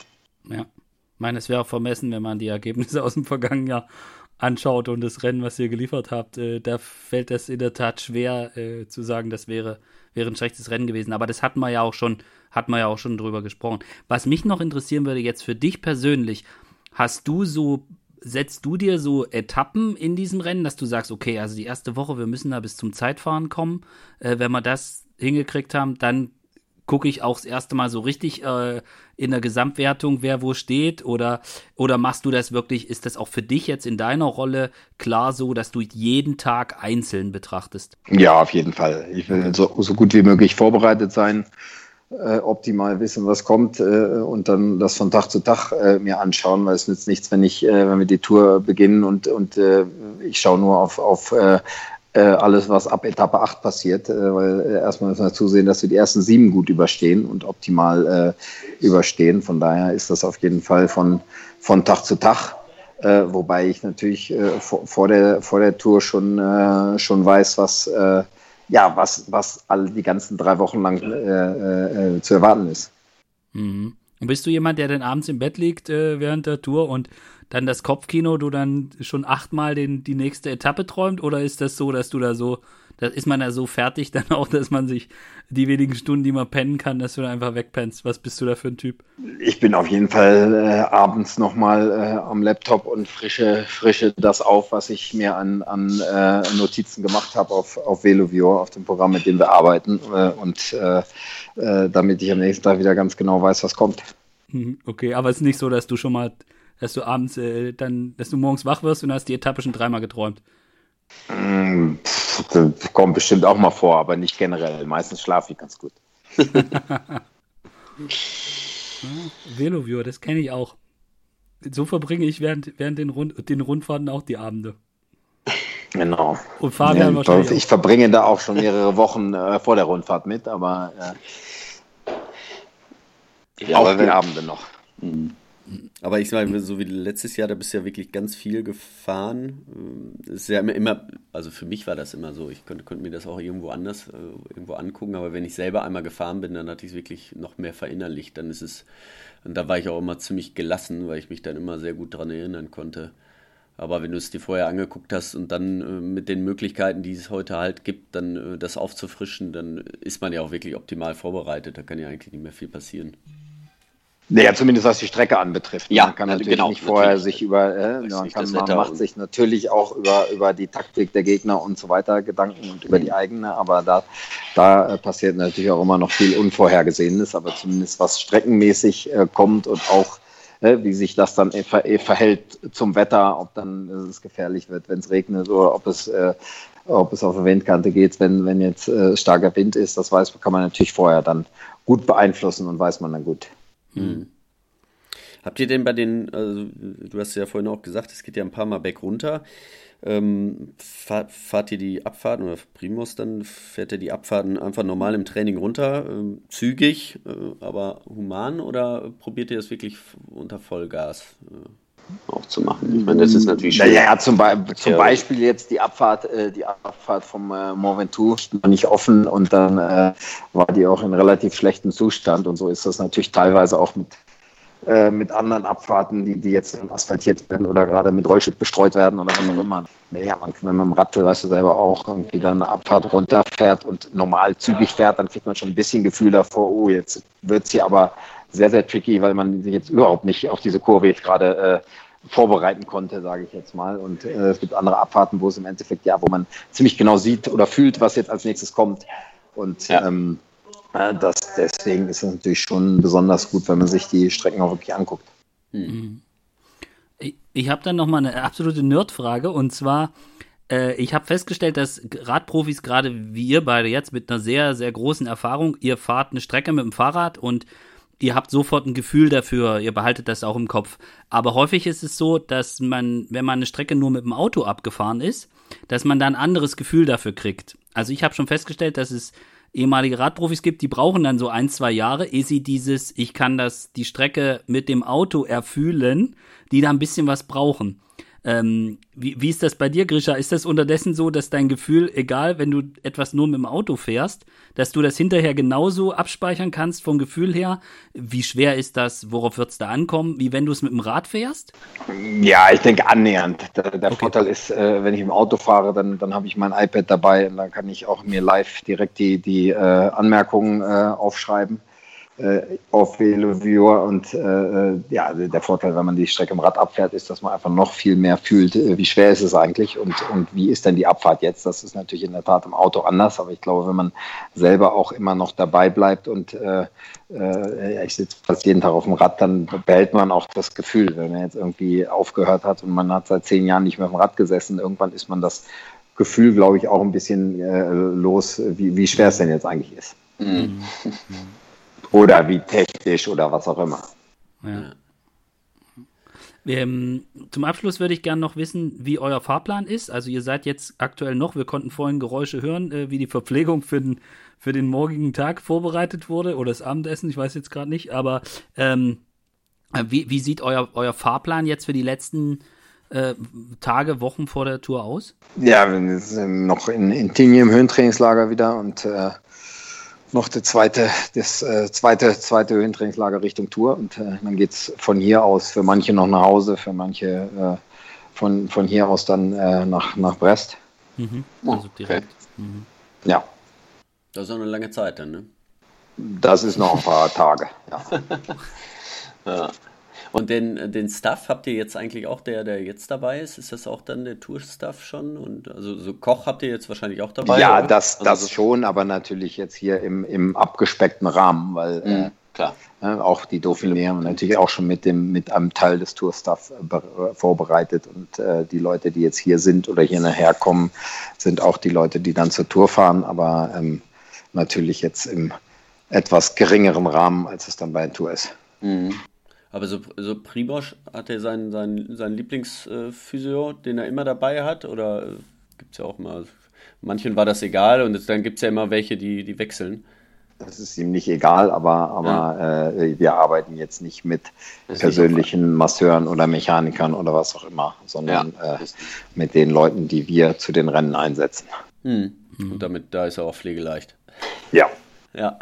Ja, ich meine, es wäre vermessen, wenn man die Ergebnisse (laughs) aus dem vergangenen Jahr anschaut und das Rennen, was ihr geliefert habt, äh, da fällt es in der Tat schwer äh, zu sagen, das wäre, wäre ein schlechtes Rennen gewesen. Aber das hatten wir ja auch schon, hatten wir ja auch schon drüber gesprochen. Was mich noch interessieren würde jetzt für dich persönlich, hast du so setzt du dir so Etappen in diesem Rennen, dass du sagst, okay, also die erste Woche, wir müssen da bis zum Zeitfahren kommen. Äh, wenn wir das hingekriegt haben, dann gucke ich auch das erste Mal so richtig äh, in der Gesamtwertung, wer wo steht? Oder, oder machst du das wirklich, ist das auch für dich jetzt in deiner Rolle klar so, dass du jeden Tag einzeln betrachtest? Ja, auf jeden Fall. Ich will so, so gut wie möglich vorbereitet sein, äh, optimal wissen, was kommt äh, und dann das von Tag zu Tag äh, mir anschauen, weil es nützt nichts, wenn ich, äh, wenn wir die Tour beginnen und, und äh, ich schaue nur auf, auf äh, alles, was ab Etappe 8 passiert, äh, weil äh, erstmal müssen wir zusehen, dass wir die ersten sieben gut überstehen und optimal äh, überstehen. Von daher ist das auf jeden Fall von, von Tag zu Tag. Äh, wobei ich natürlich vor, vor, der, vor der Tour schon, schon weiß, was, ja, was, was all die ganzen drei Wochen lang äh, äh, zu erwarten ist. Mhm. Und bist du jemand, der dann abends im Bett liegt äh, während der Tour und dann das Kopfkino, du dann schon achtmal den, die nächste Etappe träumt? Oder ist das so, dass du da so, da ist man da so fertig (laughs) dann auch, dass man sich die wenigen Stunden, die man pennen kann, dass du da einfach wegpennst? Was bist du da für ein Typ? Ich bin auf jeden Fall äh, abends nochmal äh, am Laptop und frische, frische das auf, was ich mir an, an äh, Notizen gemacht habe auf, auf Velovio, auf dem Programm, mit dem wir arbeiten. Äh, und äh, äh, damit ich am nächsten Tag wieder ganz genau weiß, was kommt. Mhm, okay, aber es ist nicht so, dass du schon mal dass du abends äh, dann, dass du morgens wach wirst und hast die Etappe schon dreimal geträumt? Mm, pff, das kommt bestimmt auch mal vor, aber nicht generell. Meistens schlafe ich ganz gut. (laughs) Veloviewer, das kenne ich auch. So verbringe ich während, während den, Rund, den Rundfahrten auch die Abende. Genau. Und Fabian ja, wahrscheinlich. Ich auch. verbringe da auch schon mehrere Wochen äh, vor der Rundfahrt mit, aber äh, ja, auch die Abende noch. Mhm. Aber ich sage, so wie letztes Jahr, da bist du ja wirklich ganz viel gefahren. Das ist ja immer, immer, also für mich war das immer so. Ich könnte, könnte mir das auch irgendwo anders äh, irgendwo angucken, aber wenn ich selber einmal gefahren bin, dann hatte ich es wirklich noch mehr verinnerlicht. Dann ist es, und da war ich auch immer ziemlich gelassen, weil ich mich dann immer sehr gut daran erinnern konnte. Aber wenn du es dir vorher angeguckt hast und dann äh, mit den Möglichkeiten, die es heute halt gibt, dann äh, das aufzufrischen, dann ist man ja auch wirklich optimal vorbereitet. Da kann ja eigentlich nicht mehr viel passieren. Naja, zumindest was die Strecke anbetrifft. Ja, man kann natürlich genau, nicht vorher natürlich. sich über, äh, man, kann, man macht sich natürlich auch über, über die Taktik der Gegner und so weiter Gedanken und über die eigene, aber da, da äh, passiert natürlich auch immer noch viel Unvorhergesehenes, aber zumindest was streckenmäßig äh, kommt und auch äh, wie sich das dann ver verhält zum Wetter, ob dann äh, es gefährlich wird, wenn es regnet oder ob es äh, ob es auf der Windkante geht, wenn, wenn jetzt äh, starker Wind ist, das weiß, kann man natürlich vorher dann gut beeinflussen und weiß man dann gut. Hm. Habt ihr denn bei den, also du hast ja vorhin auch gesagt, es geht ja ein paar Mal back runter. Ähm, fahrt, fahrt, ihr die Abfahrten oder Primus dann fährt ihr die Abfahrten einfach normal im Training runter, ähm, zügig, äh, aber human oder probiert ihr das wirklich unter Vollgas? Auch zu machen. Ich meine, das ist natürlich schön. Naja, zum, Be zum Beispiel jetzt die Abfahrt, äh, die Abfahrt vom äh, Mont Ventoux war nicht offen und dann äh, war die auch in relativ schlechtem Zustand und so ist das natürlich teilweise auch mit äh, mit anderen Abfahrten, die, die jetzt asphaltiert werden oder gerade mit Rollschild bestreut werden oder was auch immer. Naja, man, wenn man im Rad, weißt du selber auch, irgendwie dann eine Abfahrt runterfährt und normal zügig fährt, dann kriegt man schon ein bisschen Gefühl davor, oh, jetzt wird es hier aber sehr, sehr tricky, weil man sich jetzt überhaupt nicht auf diese Kurve jetzt gerade äh, vorbereiten konnte, sage ich jetzt mal. Und äh, es gibt andere Abfahrten, wo es im Endeffekt ja, wo man ziemlich genau sieht oder fühlt, was jetzt als nächstes kommt. Und ja. ähm, das, deswegen ist es natürlich schon besonders gut, wenn man sich die Strecken auch wirklich anguckt. Mhm. Ich, ich habe dann noch mal eine absolute Nerdfrage und zwar, äh, ich habe festgestellt, dass Radprofis, gerade wie ihr beide jetzt mit einer sehr, sehr großen Erfahrung, ihr fahrt eine Strecke mit dem Fahrrad und ihr habt sofort ein Gefühl dafür, ihr behaltet das auch im Kopf. Aber häufig ist es so, dass man, wenn man eine Strecke nur mit dem Auto abgefahren ist, dass man da ein anderes Gefühl dafür kriegt. Also ich habe schon festgestellt, dass es ehemalige Radprofis gibt, die brauchen dann so ein, zwei Jahre, ehe sie dieses, ich kann das, die Strecke mit dem Auto erfühlen, die da ein bisschen was brauchen. Ähm, wie, wie ist das bei dir, Grisha? Ist das unterdessen so, dass dein Gefühl, egal, wenn du etwas nur mit dem Auto fährst, dass du das hinterher genauso abspeichern kannst vom Gefühl her? Wie schwer ist das? Worauf wird es da ankommen? Wie wenn du es mit dem Rad fährst? Ja, ich denke annähernd. Der, der okay. Vorteil ist, äh, wenn ich im Auto fahre, dann, dann habe ich mein iPad dabei und dann kann ich auch mir live direkt die, die äh, Anmerkungen äh, aufschreiben auf Veloviewer und äh, ja, der Vorteil, wenn man die Strecke im Rad abfährt, ist, dass man einfach noch viel mehr fühlt, äh, wie schwer ist es eigentlich und, und wie ist denn die Abfahrt jetzt. Das ist natürlich in der Tat im Auto anders, aber ich glaube, wenn man selber auch immer noch dabei bleibt und äh, äh, ich sitze fast jeden Tag auf dem Rad, dann behält man auch das Gefühl, wenn man jetzt irgendwie aufgehört hat und man hat seit zehn Jahren nicht mehr auf dem Rad gesessen, irgendwann ist man das Gefühl, glaube ich, auch ein bisschen äh, los, wie, wie schwer es denn jetzt eigentlich ist. Mhm. Oder wie technisch oder was auch immer. Ja. Ähm, zum Abschluss würde ich gerne noch wissen, wie euer Fahrplan ist. Also ihr seid jetzt aktuell noch, wir konnten vorhin Geräusche hören, äh, wie die Verpflegung für den, für den morgigen Tag vorbereitet wurde oder das Abendessen, ich weiß jetzt gerade nicht, aber ähm, wie, wie sieht euer, euer Fahrplan jetzt für die letzten äh, Tage, Wochen vor der Tour aus? Ja, wir sind noch in, in Tigny im Höhentrainingslager wieder und äh, noch der zweite, das äh, zweite, zweite Höhentrainingslager Richtung Tour. Und äh, dann geht es von hier aus für manche noch nach Hause, für manche äh, von, von hier aus dann äh, nach, nach Brest. Mhm. Also direkt. Okay. Mhm. Ja. Das ist auch eine lange Zeit dann, ne? Das ist noch ein paar Tage, ja. (laughs) ja. Und den, den Stuff habt ihr jetzt eigentlich auch, der, der jetzt dabei ist? Ist das auch dann der Tour-Stuff schon? Und also so Koch habt ihr jetzt wahrscheinlich auch dabei? Ja, oder? das, also das schon, aber natürlich jetzt hier im, im abgespeckten Rahmen, weil mhm, äh, klar. Äh, auch die Dauphiné haben natürlich auch schon mit dem mit einem Teil des Tour-Stuff äh, vorbereitet und äh, die Leute, die jetzt hier sind oder hier nachher kommen, sind auch die Leute, die dann zur Tour fahren, aber ähm, natürlich jetzt im etwas geringeren Rahmen, als es dann bei der Tour ist. Mhm. Aber so, so Pribosch, hat er seinen, seinen, seinen Lieblingsphysio, den er immer dabei hat? Oder äh, gibt es ja auch mal, manchen war das egal und dann gibt es ja immer welche, die, die wechseln. Das ist ihm nicht egal, aber, aber ja. äh, wir arbeiten jetzt nicht mit persönlichen Masseuren oder Mechanikern oder was auch immer, sondern ja. äh, mit den Leuten, die wir zu den Rennen einsetzen. Hm. Und damit, da ist er auch pflegeleicht. Ja. Ja.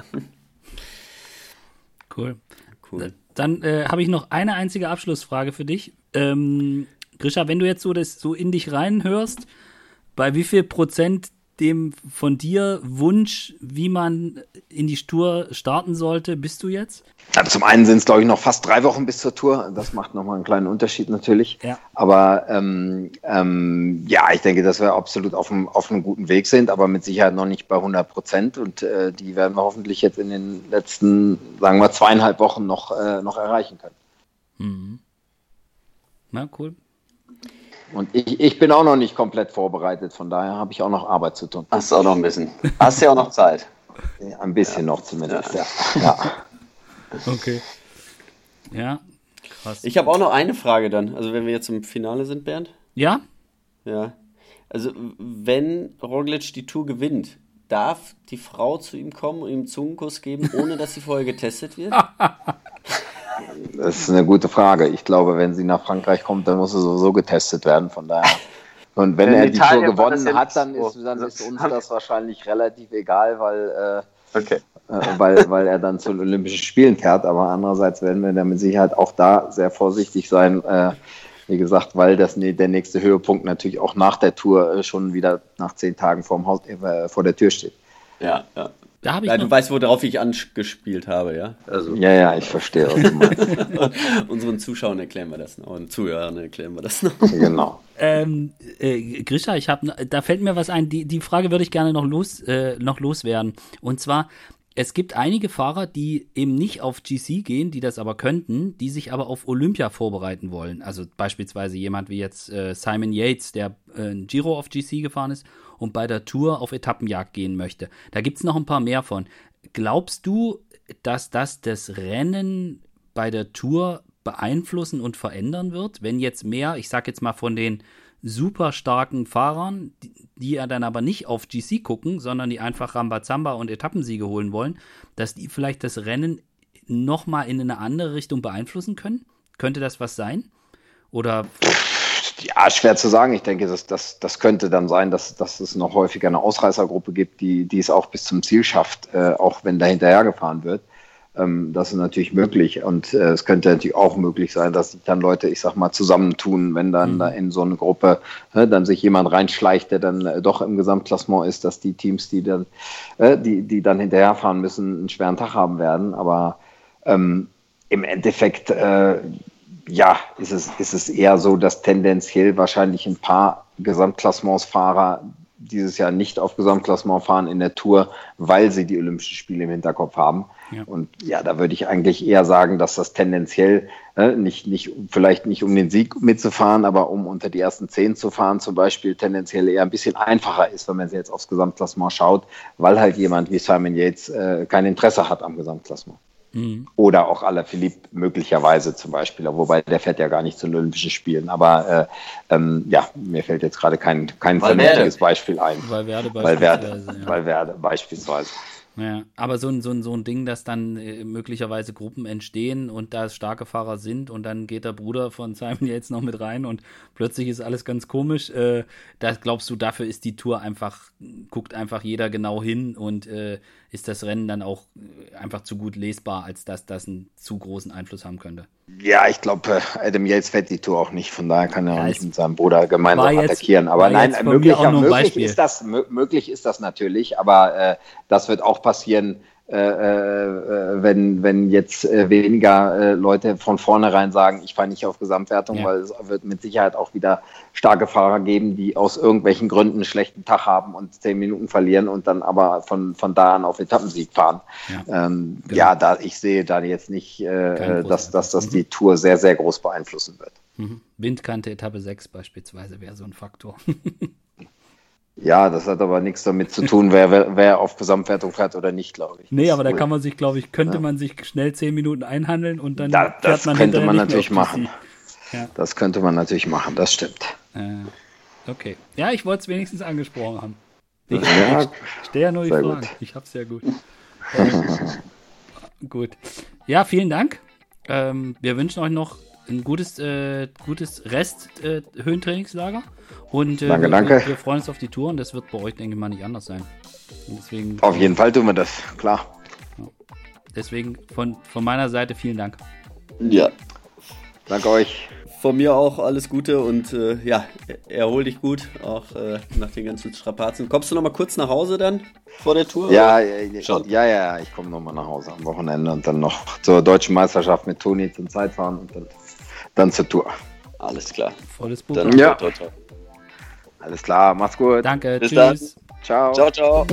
Cool. Cool. Dann äh, habe ich noch eine einzige Abschlussfrage für dich. Ähm, Grisha, wenn du jetzt so das so in dich reinhörst, bei wie viel Prozent dem von dir Wunsch, wie man in die Tour starten sollte, bist du jetzt? Ja, zum einen sind es, glaube ich, noch fast drei Wochen bis zur Tour. Das macht nochmal einen kleinen Unterschied natürlich. Ja. Aber ähm, ähm, ja, ich denke, dass wir absolut auf einem, auf einem guten Weg sind, aber mit Sicherheit noch nicht bei 100 Prozent. Und äh, die werden wir hoffentlich jetzt in den letzten, sagen wir, zweieinhalb Wochen noch, äh, noch erreichen können. Mhm. Na, cool. Und ich, ich bin auch noch nicht komplett vorbereitet, von daher habe ich auch noch Arbeit zu tun. Hast du auch noch ein bisschen. Hast ja auch noch Zeit. Ja, ein bisschen ja. noch zumindest, ja. ja. Okay. Ja, krass. Ich habe auch noch eine Frage dann. Also, wenn wir jetzt im Finale sind, Bernd? Ja? Ja. Also, wenn Roglic die Tour gewinnt, darf die Frau zu ihm kommen und ihm einen Zungenkuss geben, ohne dass sie vorher getestet wird? (laughs) Das ist eine gute Frage. Ich glaube, wenn sie nach Frankreich kommt, dann muss sie sowieso getestet werden. Von daher. Und wenn in er die Tour gewonnen hat, dann ist, dann ist uns das wahrscheinlich relativ egal, weil, äh, okay. äh, weil, weil er dann zu den Olympischen Spielen fährt. Aber andererseits werden wir da mit Sicherheit auch da sehr vorsichtig sein. Äh, wie gesagt, weil das der nächste Höhepunkt natürlich auch nach der Tour äh, schon wieder nach zehn Tagen vorm Haus, äh, vor der Tür steht. Ja, ja. Da habe ich ja, du weißt, worauf ich angespielt habe, ja? Also. Ja, ja, ich verstehe. (laughs) Unseren Zuschauern erklären wir das noch und Zuhörern erklären wir das noch. Genau. Ähm, äh, Grisha, ich habe, da fällt mir was ein. Die, die Frage würde ich gerne noch los, äh, noch loswerden. Und zwar, es gibt einige Fahrer, die eben nicht auf GC gehen, die das aber könnten, die sich aber auf Olympia vorbereiten wollen. Also beispielsweise jemand wie jetzt äh, Simon Yates, der äh, Giro auf GC gefahren ist und bei der Tour auf Etappenjagd gehen möchte. Da gibt es noch ein paar mehr von. Glaubst du, dass das das Rennen bei der Tour beeinflussen und verändern wird, wenn jetzt mehr, ich sag jetzt mal von den super starken Fahrern, die, die ja dann aber nicht auf GC gucken, sondern die einfach Rambazamba und Etappensiege holen wollen, dass die vielleicht das Rennen nochmal in eine andere Richtung beeinflussen können? Könnte das was sein? Oder. Ja, schwer zu sagen. Ich denke, das, das, das könnte dann sein, dass, dass es noch häufiger eine Ausreißergruppe gibt, die, die es auch bis zum Ziel schafft, äh, auch wenn da hinterher gefahren wird. Ähm, das ist natürlich möglich. Und äh, es könnte natürlich auch möglich sein, dass sich dann Leute, ich sag mal, zusammentun, wenn dann mhm. da in so eine Gruppe äh, dann sich jemand reinschleicht, der dann äh, doch im Gesamtklassement ist, dass die Teams, die dann, äh, die, die dann hinterherfahren müssen, einen schweren Tag haben werden. Aber ähm, im Endeffekt, äh, ja, ist es, ist es eher so, dass tendenziell wahrscheinlich ein paar Gesamtklassementsfahrer dieses Jahr nicht auf Gesamtklassement fahren in der Tour, weil sie die Olympischen Spiele im Hinterkopf haben. Ja. Und ja, da würde ich eigentlich eher sagen, dass das tendenziell äh, nicht, nicht, vielleicht nicht um den Sieg mitzufahren, aber um unter die ersten zehn zu fahren, zum Beispiel tendenziell eher ein bisschen einfacher ist, wenn man jetzt aufs Gesamtklassement schaut, weil halt jemand wie Simon Yates äh, kein Interesse hat am Gesamtklassement. Mhm. Oder auch Alaphilippe möglicherweise zum Beispiel, wobei der fährt ja gar nicht zu den Olympischen Spielen. Aber äh, ähm, ja, mir fällt jetzt gerade kein, kein vernünftiges Beispiel ein. Weil Werde beispielsweise. Weil Werde, ja. weil Werde beispielsweise. Ja, aber so ein, so, ein, so ein Ding, dass dann äh, möglicherweise Gruppen entstehen und da starke Fahrer sind und dann geht der Bruder von Simon jetzt noch mit rein und plötzlich ist alles ganz komisch. Äh, da glaubst du, dafür ist die Tour einfach, guckt einfach jeder genau hin und äh, ist das Rennen dann auch äh, einfach zu gut lesbar, als dass das einen zu großen Einfluss haben könnte. Ja, ich glaube, äh, Adam Yates fährt die Tour auch nicht, von daher kann er ja, auch nicht mit seinem Bruder gemeinsam jetzt, attackieren. Aber nein, möglich, möglich ist das, möglich ist das natürlich, aber äh, das wird auch passieren, wenn, wenn jetzt äh, weniger äh, Leute von vornherein sagen, ich fahre nicht auf Gesamtwertung, ja. weil es wird mit Sicherheit auch wieder starke Fahrer geben, die aus irgendwelchen Gründen einen schlechten Tag haben und zehn Minuten verlieren und dann aber von, von da an auf Etappensieg fahren. Ja, ähm, genau. ja da, ich sehe da jetzt nicht, äh, dass, dass das die Tour sehr, sehr groß beeinflussen wird. Mhm. Windkante Etappe 6 beispielsweise wäre so ein Faktor. (laughs) Ja, das hat aber nichts damit zu tun, wer, wer, auf Gesamtwertung fährt oder nicht, glaube ich. Nee, aber da kann man sich, glaube ich, könnte ja. man sich schnell zehn Minuten einhandeln und dann da, das man könnte man natürlich machen. Ja. Das könnte man natürlich machen, das stimmt. Äh, okay. Ja, ich wollte es wenigstens angesprochen haben. Ich, ja, ich stehe (laughs) ja nur die Fragen. Gut. Ich hab's ja gut. (laughs) Gut. Ja, vielen Dank. Ähm, wir wünschen euch noch ein gutes, äh, gutes Rest-Höhentrainingslager. Äh, und äh, danke, danke. Wir, wir, freuen uns auf die Tour und das wird bei euch, denke ich mal, nicht anders sein. deswegen, auf jeden Fall tun wir das, klar. Deswegen von, von meiner Seite vielen Dank. Ja. Danke euch. Von mir auch alles Gute und äh, ja, erhol dich gut, auch äh, nach den ganzen Strapazen. Kommst du noch mal kurz nach Hause dann vor der Tour? Ja, ja, ja, ja, ich komme noch mal nach Hause am Wochenende und dann noch zur deutschen Meisterschaft mit Toni zum Zeitfahren und dann dann zur Tour. Alles klar. Volles Buch. Dann, ja. Toi, toi, toi. Alles klar, mach's gut. Danke, Bis tschüss. Dann. Ciao. Ciao, ciao.